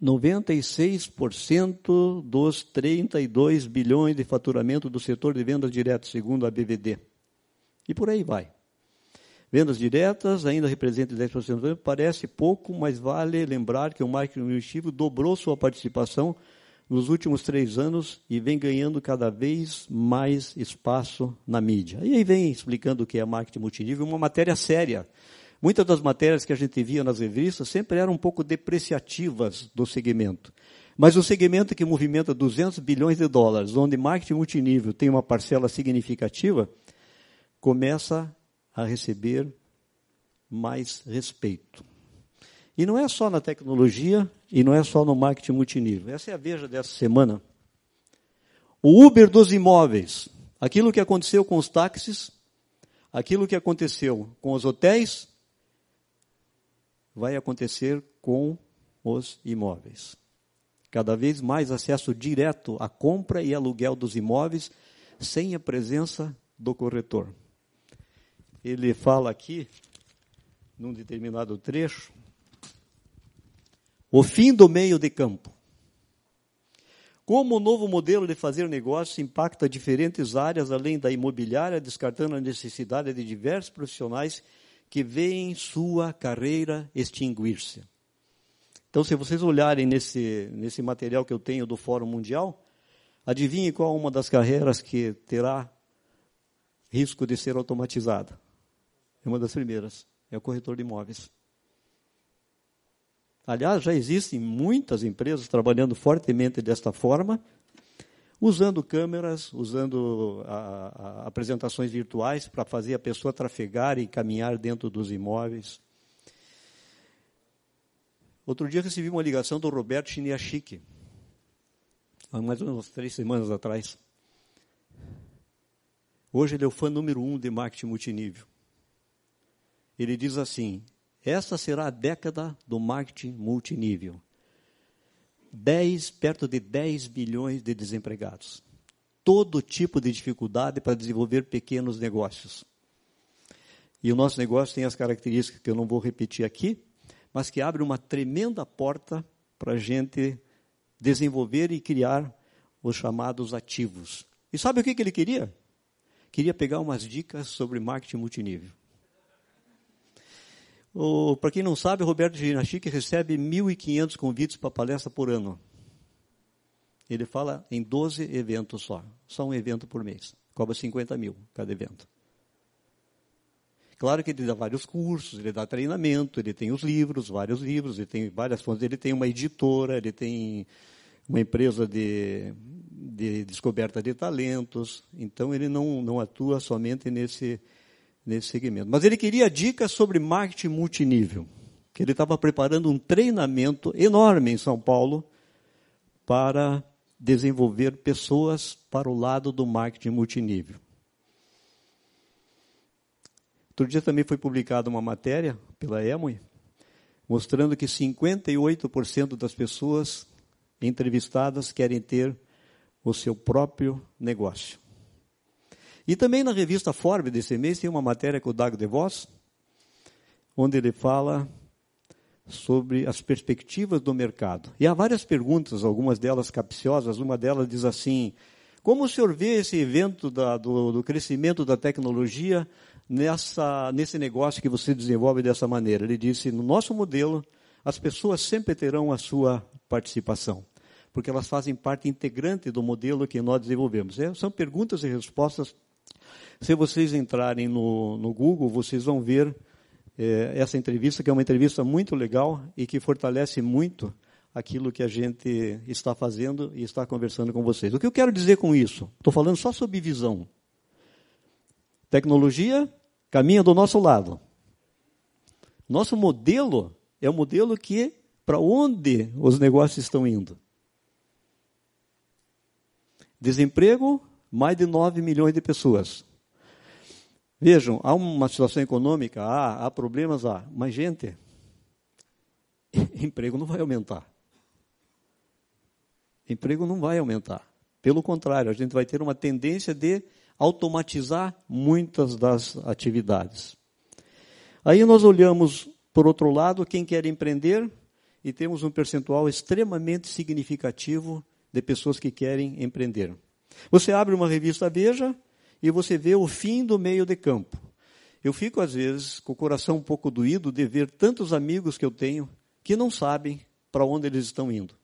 96% dos 32 bilhões de faturamento do setor de vendas diretas, segundo a BVD. E por aí vai. Vendas diretas ainda representam 10%. Parece pouco, mas vale lembrar que o marketing intuitivo dobrou sua participação nos últimos três anos e vem ganhando cada vez mais espaço na mídia. E aí vem explicando o que é marketing multinível, uma matéria séria Muitas das matérias que a gente via nas revistas sempre eram um pouco depreciativas do segmento. Mas o segmento que movimenta 200 bilhões de dólares, onde marketing multinível tem uma parcela significativa, começa a receber mais respeito. E não é só na tecnologia e não é só no marketing multinível. Essa é a veja dessa semana. O Uber dos imóveis. Aquilo que aconteceu com os táxis, aquilo que aconteceu com os hotéis vai acontecer com os imóveis. Cada vez mais acesso direto à compra e aluguel dos imóveis sem a presença do corretor. Ele fala aqui, num determinado trecho, o fim do meio de campo. Como o novo modelo de fazer negócio impacta diferentes áreas além da imobiliária, descartando a necessidade de diversos profissionais que veem sua carreira extinguir-se. Então, se vocês olharem nesse, nesse material que eu tenho do Fórum Mundial, adivinhe qual uma das carreiras que terá risco de ser automatizada. É uma das primeiras, é o corretor de imóveis. Aliás, já existem muitas empresas trabalhando fortemente desta forma, usando câmeras, usando a, a, apresentações virtuais para fazer a pessoa trafegar e caminhar dentro dos imóveis. Outro dia recebi uma ligação do Roberto Chiniachik, há mais ou menos três semanas atrás. Hoje ele é o fã número um de marketing multinível. Ele diz assim: essa será a década do marketing multinível. 10, perto de 10 bilhões de desempregados. Todo tipo de dificuldade para desenvolver pequenos negócios. E o nosso negócio tem as características que eu não vou repetir aqui, mas que abre uma tremenda porta para a gente desenvolver e criar os chamados ativos. E sabe o que, que ele queria? Queria pegar umas dicas sobre marketing multinível. Para quem não sabe, Roberto Ginachique recebe 1.500 convites para palestra por ano. Ele fala em 12 eventos só. Só um evento por mês. Cobra 50 mil cada evento. Claro que ele dá vários cursos, ele dá treinamento, ele tem os livros, vários livros, ele tem várias fontes, ele tem uma editora, ele tem uma empresa de, de descoberta de talentos. Então ele não, não atua somente nesse nesse segmento. Mas ele queria dicas sobre marketing multinível, que ele estava preparando um treinamento enorme em São Paulo para desenvolver pessoas para o lado do marketing multinível. Outro dia também foi publicada uma matéria pela Emoi, mostrando que 58% das pessoas entrevistadas querem ter o seu próprio negócio. E também na revista Forbes desse mês tem uma matéria com o Dago DeVos, onde ele fala sobre as perspectivas do mercado. E há várias perguntas, algumas delas capciosas. Uma delas diz assim: como o senhor vê esse evento da, do, do, crescimento da tecnologia nessa, nesse negócio que você desenvolve dessa maneira? Ele disse: no nosso modelo, as pessoas sempre terão a sua participação, porque elas fazem parte integrante do modelo que nós desenvolvemos. É, são perguntas e respostas se vocês entrarem no, no Google, vocês vão ver é, essa entrevista, que é uma entrevista muito legal e que fortalece muito aquilo que a gente está fazendo e está conversando com vocês. O que eu quero dizer com isso? Estou falando só sobre visão. Tecnologia caminha do nosso lado. Nosso modelo é o modelo que para onde os negócios estão indo. Desemprego, mais de 9 milhões de pessoas. Vejam, há uma situação econômica, há, há problemas, há. Mas, gente, [LAUGHS] emprego não vai aumentar. Emprego não vai aumentar. Pelo contrário, a gente vai ter uma tendência de automatizar muitas das atividades. Aí nós olhamos, por outro lado, quem quer empreender e temos um percentual extremamente significativo de pessoas que querem empreender. Você abre uma revista Veja, e você vê o fim do meio de campo. Eu fico, às vezes, com o coração um pouco doído de ver tantos amigos que eu tenho que não sabem para onde eles estão indo.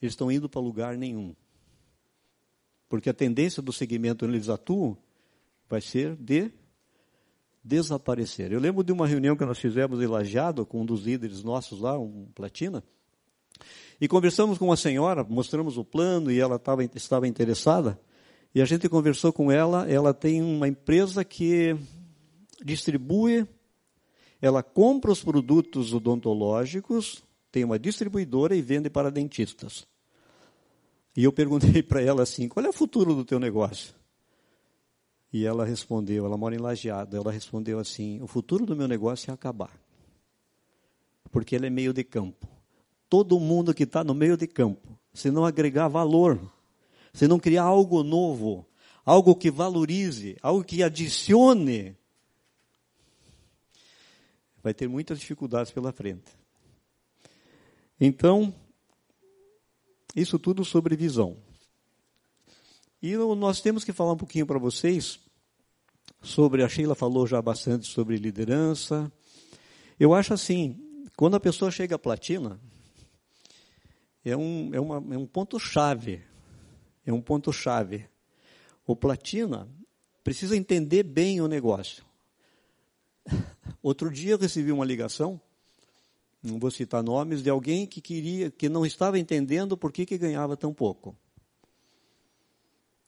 Eles estão indo para lugar nenhum. Porque a tendência do segmento onde eles atuam vai ser de desaparecer. Eu lembro de uma reunião que nós fizemos em Lajeado com um dos líderes nossos lá, um platina, e conversamos com uma senhora, mostramos o plano e ela tava, estava interessada. E a gente conversou com ela, ela tem uma empresa que distribui, ela compra os produtos odontológicos, tem uma distribuidora e vende para dentistas. E eu perguntei [LAUGHS] para ela assim: qual é o futuro do teu negócio? E ela respondeu, ela mora em Lajeado, ela respondeu assim: o futuro do meu negócio é acabar. Porque ele é meio de campo. Todo mundo que está no meio de campo, se não agregar valor se não criar algo novo, algo que valorize, algo que adicione, vai ter muitas dificuldades pela frente. Então, Isso tudo sobre visão. E nós temos que falar um pouquinho para vocês sobre, a Sheila falou já bastante sobre liderança. Eu acho assim, quando a pessoa chega à platina, é um, é uma, é um ponto-chave. É um ponto-chave. O platina precisa entender bem o negócio. [LAUGHS] Outro dia eu recebi uma ligação, não vou citar nomes, de alguém que queria, que não estava entendendo por que, que ganhava tão pouco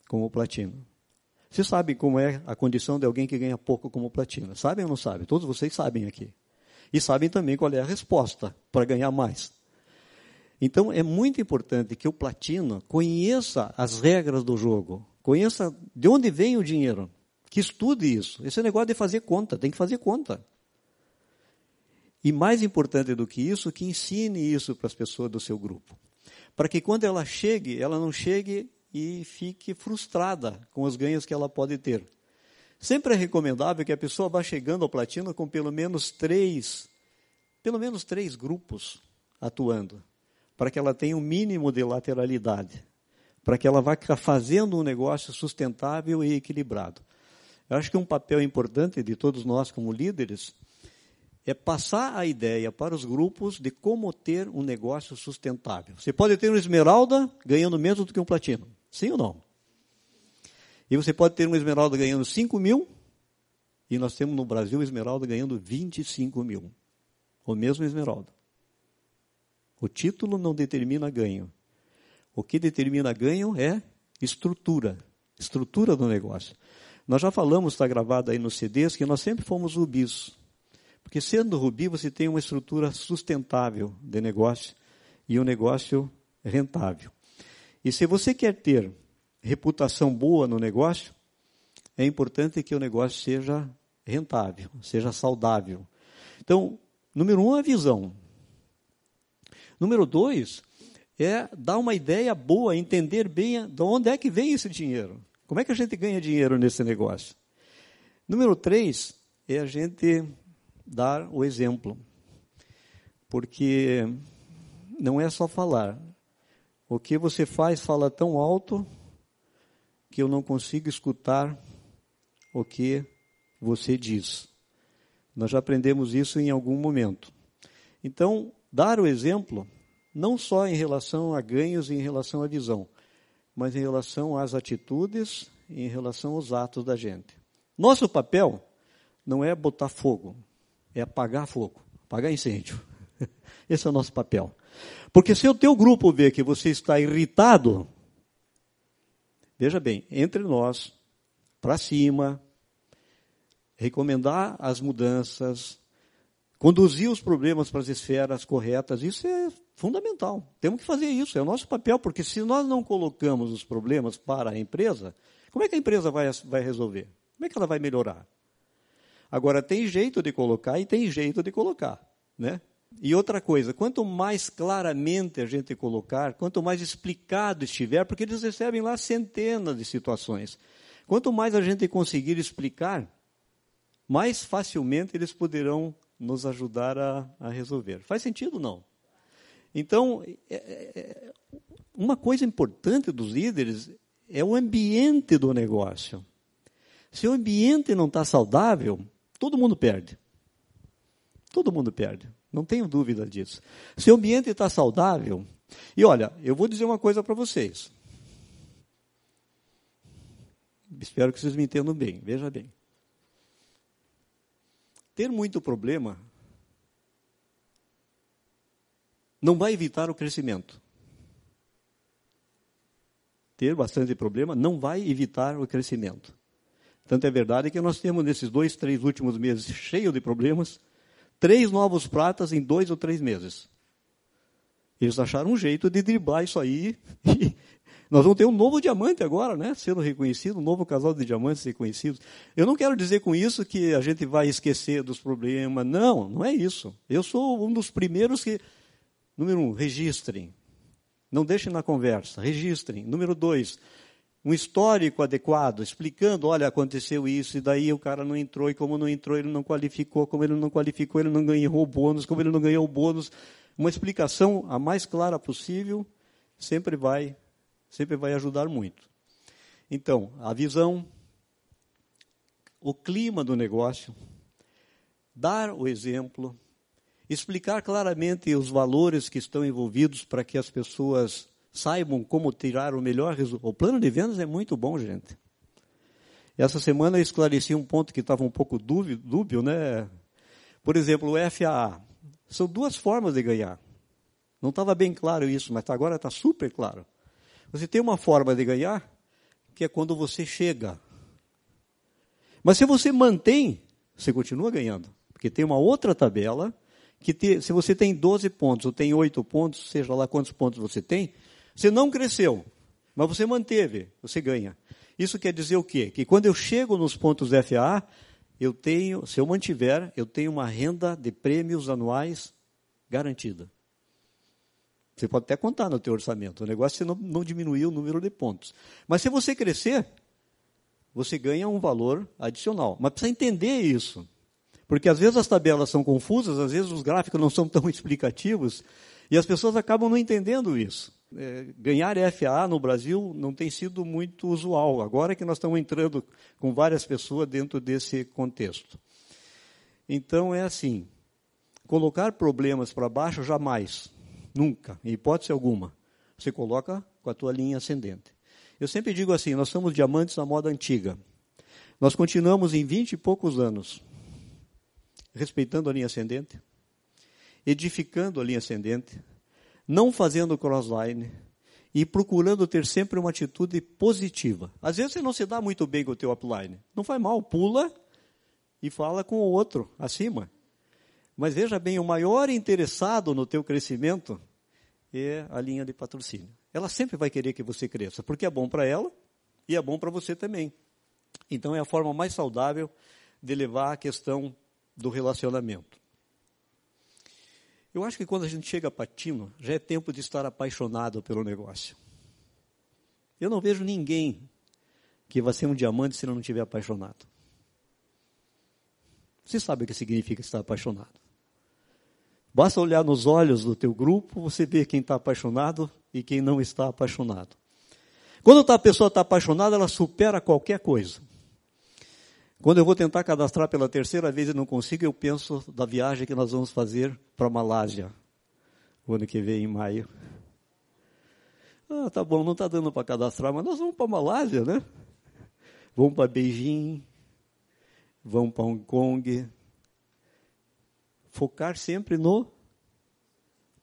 como platino. Você sabe como é a condição de alguém que ganha pouco como platina? Sabem ou não sabem? Todos vocês sabem aqui. E sabem também qual é a resposta para ganhar mais. Então é muito importante que o platino conheça as regras do jogo, conheça de onde vem o dinheiro, que estude isso. Esse negócio de fazer conta, tem que fazer conta. E mais importante do que isso, que ensine isso para as pessoas do seu grupo. Para que quando ela chegue, ela não chegue e fique frustrada com os ganhos que ela pode ter. Sempre é recomendável que a pessoa vá chegando ao platino com pelo menos três, pelo menos três grupos atuando, para que ela tenha um mínimo de lateralidade, para que ela vá fazendo um negócio sustentável e equilibrado. Eu acho que um papel importante de todos nós como líderes é passar a ideia para os grupos de como ter um negócio sustentável. Você pode ter um esmeralda ganhando menos do que um platino. Sim ou não? E você pode ter uma esmeralda ganhando 5 mil, e nós temos no Brasil esmeralda ganhando 25 mil. O mesmo esmeralda. O título não determina ganho. O que determina ganho é estrutura. Estrutura do negócio. Nós já falamos, está gravado aí nos CDs, que nós sempre fomos rubis. Porque sendo rubi, você tem uma estrutura sustentável de negócio e um negócio rentável. E se você quer ter reputação boa no negócio, é importante que o negócio seja rentável, seja saudável. Então, número um, a visão. Número dois, é dar uma ideia boa, entender bem de onde é que vem esse dinheiro. Como é que a gente ganha dinheiro nesse negócio? Número três, é a gente dar o exemplo. Porque não é só falar, o que você faz fala tão alto que eu não consigo escutar o que você diz. Nós já aprendemos isso em algum momento. Então, dar o exemplo, não só em relação a ganhos e em relação à visão, mas em relação às atitudes e em relação aos atos da gente. Nosso papel não é botar fogo, é apagar fogo, apagar incêndio. [LAUGHS] Esse é o nosso papel. Porque se o teu grupo vê que você está irritado, veja bem, entre nós, para cima, recomendar as mudanças, conduzir os problemas para as esferas corretas, isso é fundamental. Temos que fazer isso, é o nosso papel, porque se nós não colocamos os problemas para a empresa, como é que a empresa vai, vai resolver? Como é que ela vai melhorar? Agora, tem jeito de colocar e tem jeito de colocar, né? E outra coisa, quanto mais claramente a gente colocar, quanto mais explicado estiver, porque eles recebem lá centenas de situações. Quanto mais a gente conseguir explicar, mais facilmente eles poderão nos ajudar a, a resolver. Faz sentido não? Então, é, é, é, uma coisa importante dos líderes é o ambiente do negócio. Se o ambiente não está saudável, todo mundo perde. Todo mundo perde. Não tenho dúvida disso. Se o ambiente está saudável, e olha, eu vou dizer uma coisa para vocês. Espero que vocês me entendam bem. Veja bem. Ter muito problema não vai evitar o crescimento. Ter bastante problema não vai evitar o crescimento. Tanto é verdade que nós temos nesses dois, três últimos meses cheio de problemas, três novos pratas em dois ou três meses. Eles acharam um jeito de driblar isso aí. [LAUGHS] nós vamos ter um novo diamante agora, né? Sendo reconhecido, um novo casal de diamantes reconhecidos. Eu não quero dizer com isso que a gente vai esquecer dos problemas. Não, não é isso. Eu sou um dos primeiros que. Número um, registrem. Não deixem na conversa, registrem. Número dois, um histórico adequado, explicando, olha, aconteceu isso, e daí o cara não entrou, e como não entrou, ele não qualificou, como ele não qualificou, ele não ganhou o bônus, como ele não ganhou o bônus. Uma explicação a mais clara possível sempre vai, sempre vai ajudar muito. Então, a visão, o clima do negócio, dar o exemplo, explicar claramente os valores que estão envolvidos para que as pessoas saibam como tirar o melhor resultado. O plano de vendas é muito bom, gente. Essa semana eu esclareci um ponto que estava um pouco dúbio, né? Por exemplo, o FAA. São duas formas de ganhar. Não estava bem claro isso, mas agora está super claro. Você tem uma forma de ganhar, que é quando você chega. Mas se você mantém, você continua ganhando. Porque tem uma outra tabela, que te, se você tem 12 pontos ou tem 8 pontos, seja lá quantos pontos você tem, você não cresceu, mas você manteve, você ganha. Isso quer dizer o quê? Que quando eu chego nos pontos FA, eu tenho, se eu mantiver, eu tenho uma renda de prêmios anuais garantida. Você pode até contar no teu orçamento. O negócio é não, não diminuir o número de pontos. Mas se você crescer, você ganha um valor adicional. Mas precisa entender isso. Porque às vezes as tabelas são confusas, às vezes os gráficos não são tão [LAUGHS] explicativos, e as pessoas acabam não entendendo isso. É, ganhar FA no Brasil não tem sido muito usual. Agora que nós estamos entrando com várias pessoas dentro desse contexto. Então é assim: colocar problemas para baixo jamais, nunca, em hipótese alguma. Você coloca com a tua linha ascendente. Eu sempre digo assim: nós somos diamantes na moda antiga. Nós continuamos em vinte e poucos anos respeitando a linha ascendente, edificando a linha ascendente, não fazendo crossline e procurando ter sempre uma atitude positiva. Às vezes você não se dá muito bem com o teu upline. Não faz mal, pula e fala com o outro acima. Mas veja bem, o maior interessado no teu crescimento é a linha de patrocínio. Ela sempre vai querer que você cresça, porque é bom para ela e é bom para você também. Então é a forma mais saudável de levar a questão do relacionamento. Eu acho que quando a gente chega a Patino, já é tempo de estar apaixonado pelo negócio. Eu não vejo ninguém que vai ser um diamante se não estiver apaixonado. Você sabe o que significa estar apaixonado. Basta olhar nos olhos do teu grupo, você vê quem está apaixonado e quem não está apaixonado. Quando a pessoa está apaixonada, ela supera qualquer coisa. Quando eu vou tentar cadastrar pela terceira vez e não consigo, eu penso da viagem que nós vamos fazer para a Malásia, o ano que vem, em maio. Ah, tá bom, não está dando para cadastrar, mas nós vamos para a Malásia, né? Vamos para Beijing, vamos para Hong Kong. Focar sempre no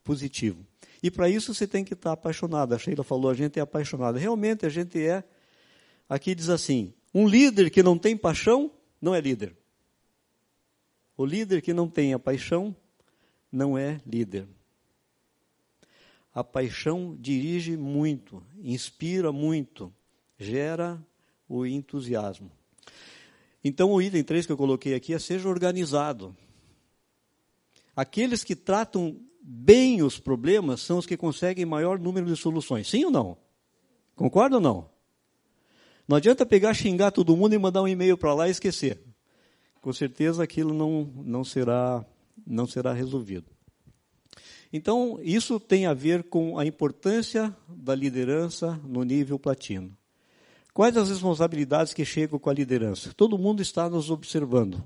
positivo. E para isso você tem que estar apaixonado. A Sheila falou, a gente é apaixonado. Realmente a gente é. Aqui diz assim: um líder que não tem paixão não é líder. O líder que não tem a paixão não é líder. A paixão dirige muito, inspira muito, gera o entusiasmo. Então, o item 3 que eu coloquei aqui é seja organizado. Aqueles que tratam bem os problemas são os que conseguem maior número de soluções. Sim ou não? Concorda ou não? Não adianta pegar, xingar todo mundo e mandar um e-mail para lá e esquecer. Com certeza aquilo não, não, será, não será resolvido. Então, isso tem a ver com a importância da liderança no nível platino. Quais as responsabilidades que chegam com a liderança? Todo mundo está nos observando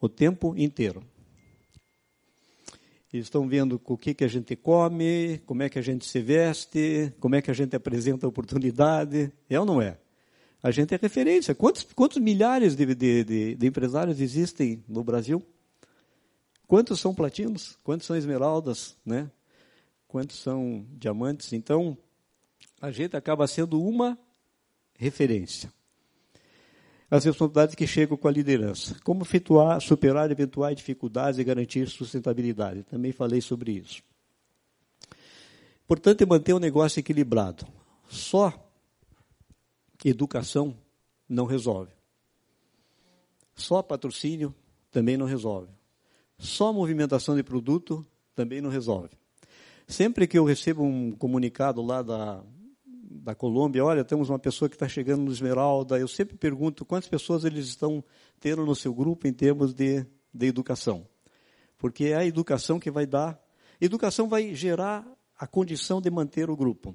o tempo inteiro. Eles estão vendo o que, que a gente come, como é que a gente se veste, como é que a gente apresenta a oportunidade. É ou não é? A gente é referência. Quantos, quantos milhares de, de, de, de empresários existem no Brasil? Quantos são platinos? Quantos são esmeraldas? Né? Quantos são diamantes? Então, a gente acaba sendo uma referência as responsabilidades que chegam com a liderança. Como efetuar, superar eventuais dificuldades e garantir sustentabilidade. Também falei sobre isso. Portanto, é manter o negócio equilibrado. Só educação não resolve. Só patrocínio também não resolve. Só movimentação de produto também não resolve. Sempre que eu recebo um comunicado lá da, da Colômbia, olha, temos uma pessoa que está chegando no Esmeralda. Eu sempre pergunto quantas pessoas eles estão tendo no seu grupo em termos de, de educação. Porque é a educação que vai dar. Educação vai gerar a condição de manter o grupo.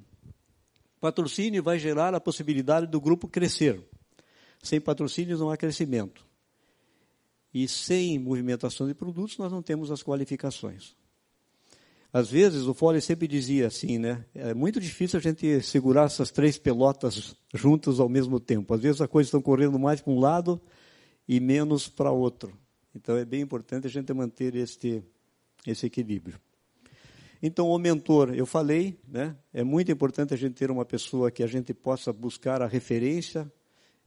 Patrocínio vai gerar a possibilidade do grupo crescer. Sem patrocínio não há crescimento. E sem movimentação de produtos nós não temos as qualificações. Às vezes o Foley sempre dizia assim, né? É muito difícil a gente segurar essas três pelotas juntas ao mesmo tempo. Às vezes as coisas estão correndo mais para um lado e menos para outro. Então é bem importante a gente manter este, esse equilíbrio. Então, o mentor, eu falei, né, é muito importante a gente ter uma pessoa que a gente possa buscar a referência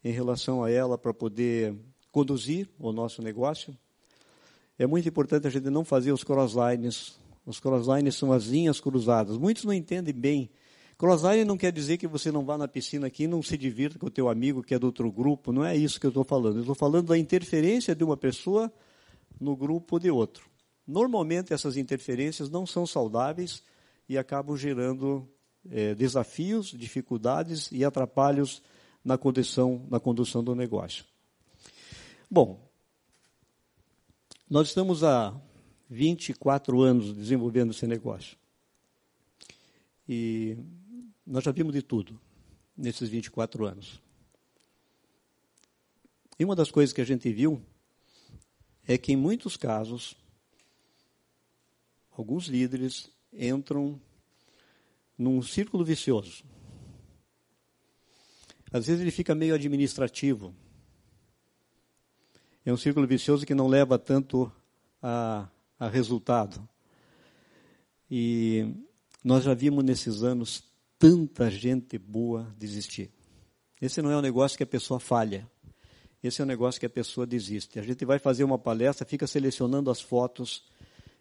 em relação a ela para poder conduzir o nosso negócio. É muito importante a gente não fazer os crosslines. Os crosslines são as linhas cruzadas. Muitos não entendem bem. Crossline não quer dizer que você não vá na piscina aqui e não se divirta com o teu amigo que é do outro grupo. Não é isso que eu estou falando. Eu estou falando da interferência de uma pessoa no grupo de outro. Normalmente essas interferências não são saudáveis e acabam gerando é, desafios, dificuldades e atrapalhos na condução, na condução do negócio. Bom, nós estamos há 24 anos desenvolvendo esse negócio. E nós já vimos de tudo nesses 24 anos. E uma das coisas que a gente viu é que, em muitos casos, alguns líderes entram num círculo vicioso. Às vezes ele fica meio administrativo. É um círculo vicioso que não leva tanto a, a resultado. E nós já vimos nesses anos tanta gente boa desistir. Esse não é um negócio que a pessoa falha. Esse é um negócio que a pessoa desiste. A gente vai fazer uma palestra, fica selecionando as fotos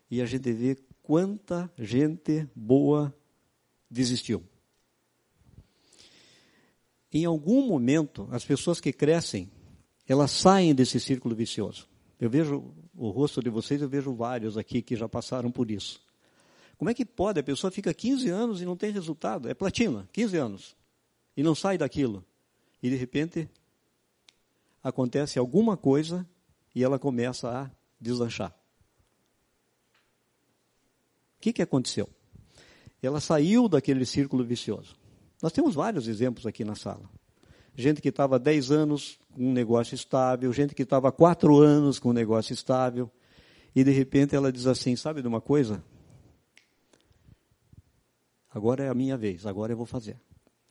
e a gente vê quanta gente boa desistiu. Em algum momento, as pessoas que crescem, elas saem desse círculo vicioso. Eu vejo o rosto de vocês, eu vejo vários aqui que já passaram por isso. Como é que pode? A pessoa fica 15 anos e não tem resultado. É platina, 15 anos. E não sai daquilo. E de repente acontece alguma coisa e ela começa a deslanchar. O que, que aconteceu? Ela saiu daquele círculo vicioso. Nós temos vários exemplos aqui na sala. Gente que estava 10 anos um negócio estável, gente que estava 4 anos com um negócio estável, e de repente ela diz assim: sabe de uma coisa? Agora é a minha vez, agora eu vou fazer.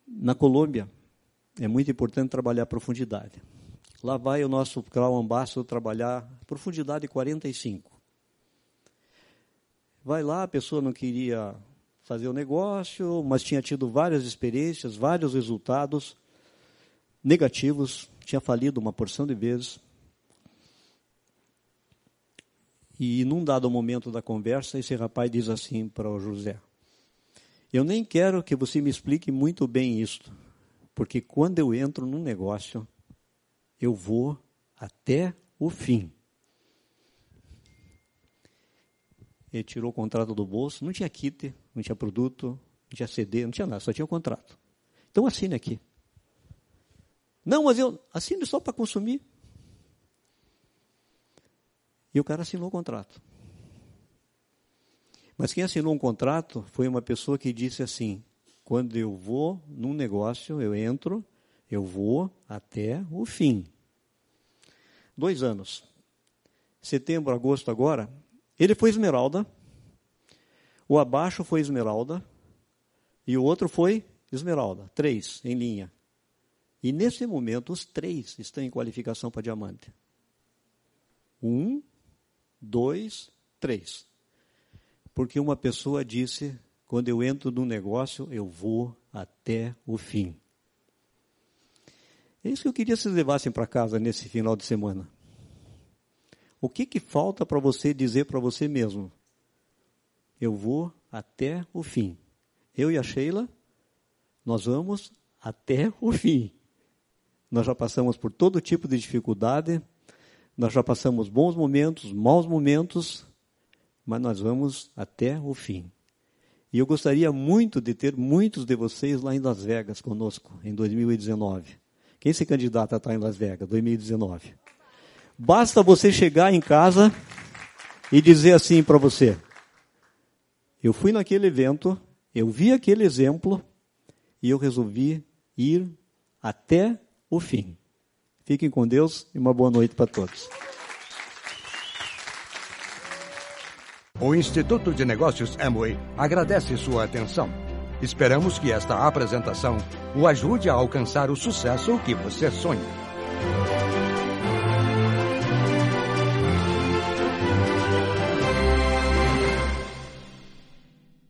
Na Colômbia, é muito importante trabalhar profundidade. Lá vai o nosso Crown Ambassador trabalhar profundidade 45. Vai lá, a pessoa não queria fazer o negócio, mas tinha tido várias experiências, vários resultados negativos, tinha falido uma porção de vezes. E num dado momento da conversa, esse rapaz diz assim para o José: Eu nem quero que você me explique muito bem isto, porque quando eu entro num negócio, eu vou até o fim. Ele tirou o contrato do bolso, não tinha kit, não tinha produto, não tinha CD, não tinha nada, só tinha o contrato. Então assine aqui. Não, mas eu assino só para consumir. E o cara assinou o contrato. Mas quem assinou um contrato foi uma pessoa que disse assim: quando eu vou num negócio, eu entro, eu vou até o fim. Dois anos. Setembro, agosto agora. Ele foi esmeralda. O abaixo foi esmeralda. E o outro foi esmeralda. Três em linha. E nesse momento, os três estão em qualificação para diamante. Um, dois, três. Porque uma pessoa disse: quando eu entro num negócio, eu vou até o fim. É isso que eu queria que vocês levassem para casa nesse final de semana. O que, que falta para você dizer para você mesmo? Eu vou até o fim. Eu e a Sheila, nós vamos até o fim. Nós já passamos por todo tipo de dificuldade, nós já passamos bons momentos, maus momentos, mas nós vamos até o fim. E eu gostaria muito de ter muitos de vocês lá em Las Vegas conosco, em 2019. Quem se candidata a estar em Las Vegas, 2019? Basta você chegar em casa e dizer assim para você: Eu fui naquele evento Eu vi aquele exemplo e eu resolvi ir até o fim. Fiquem com Deus e uma boa noite para todos. O Instituto de Negócios Amway agradece sua atenção. Esperamos que esta apresentação o ajude a alcançar o sucesso que você sonha.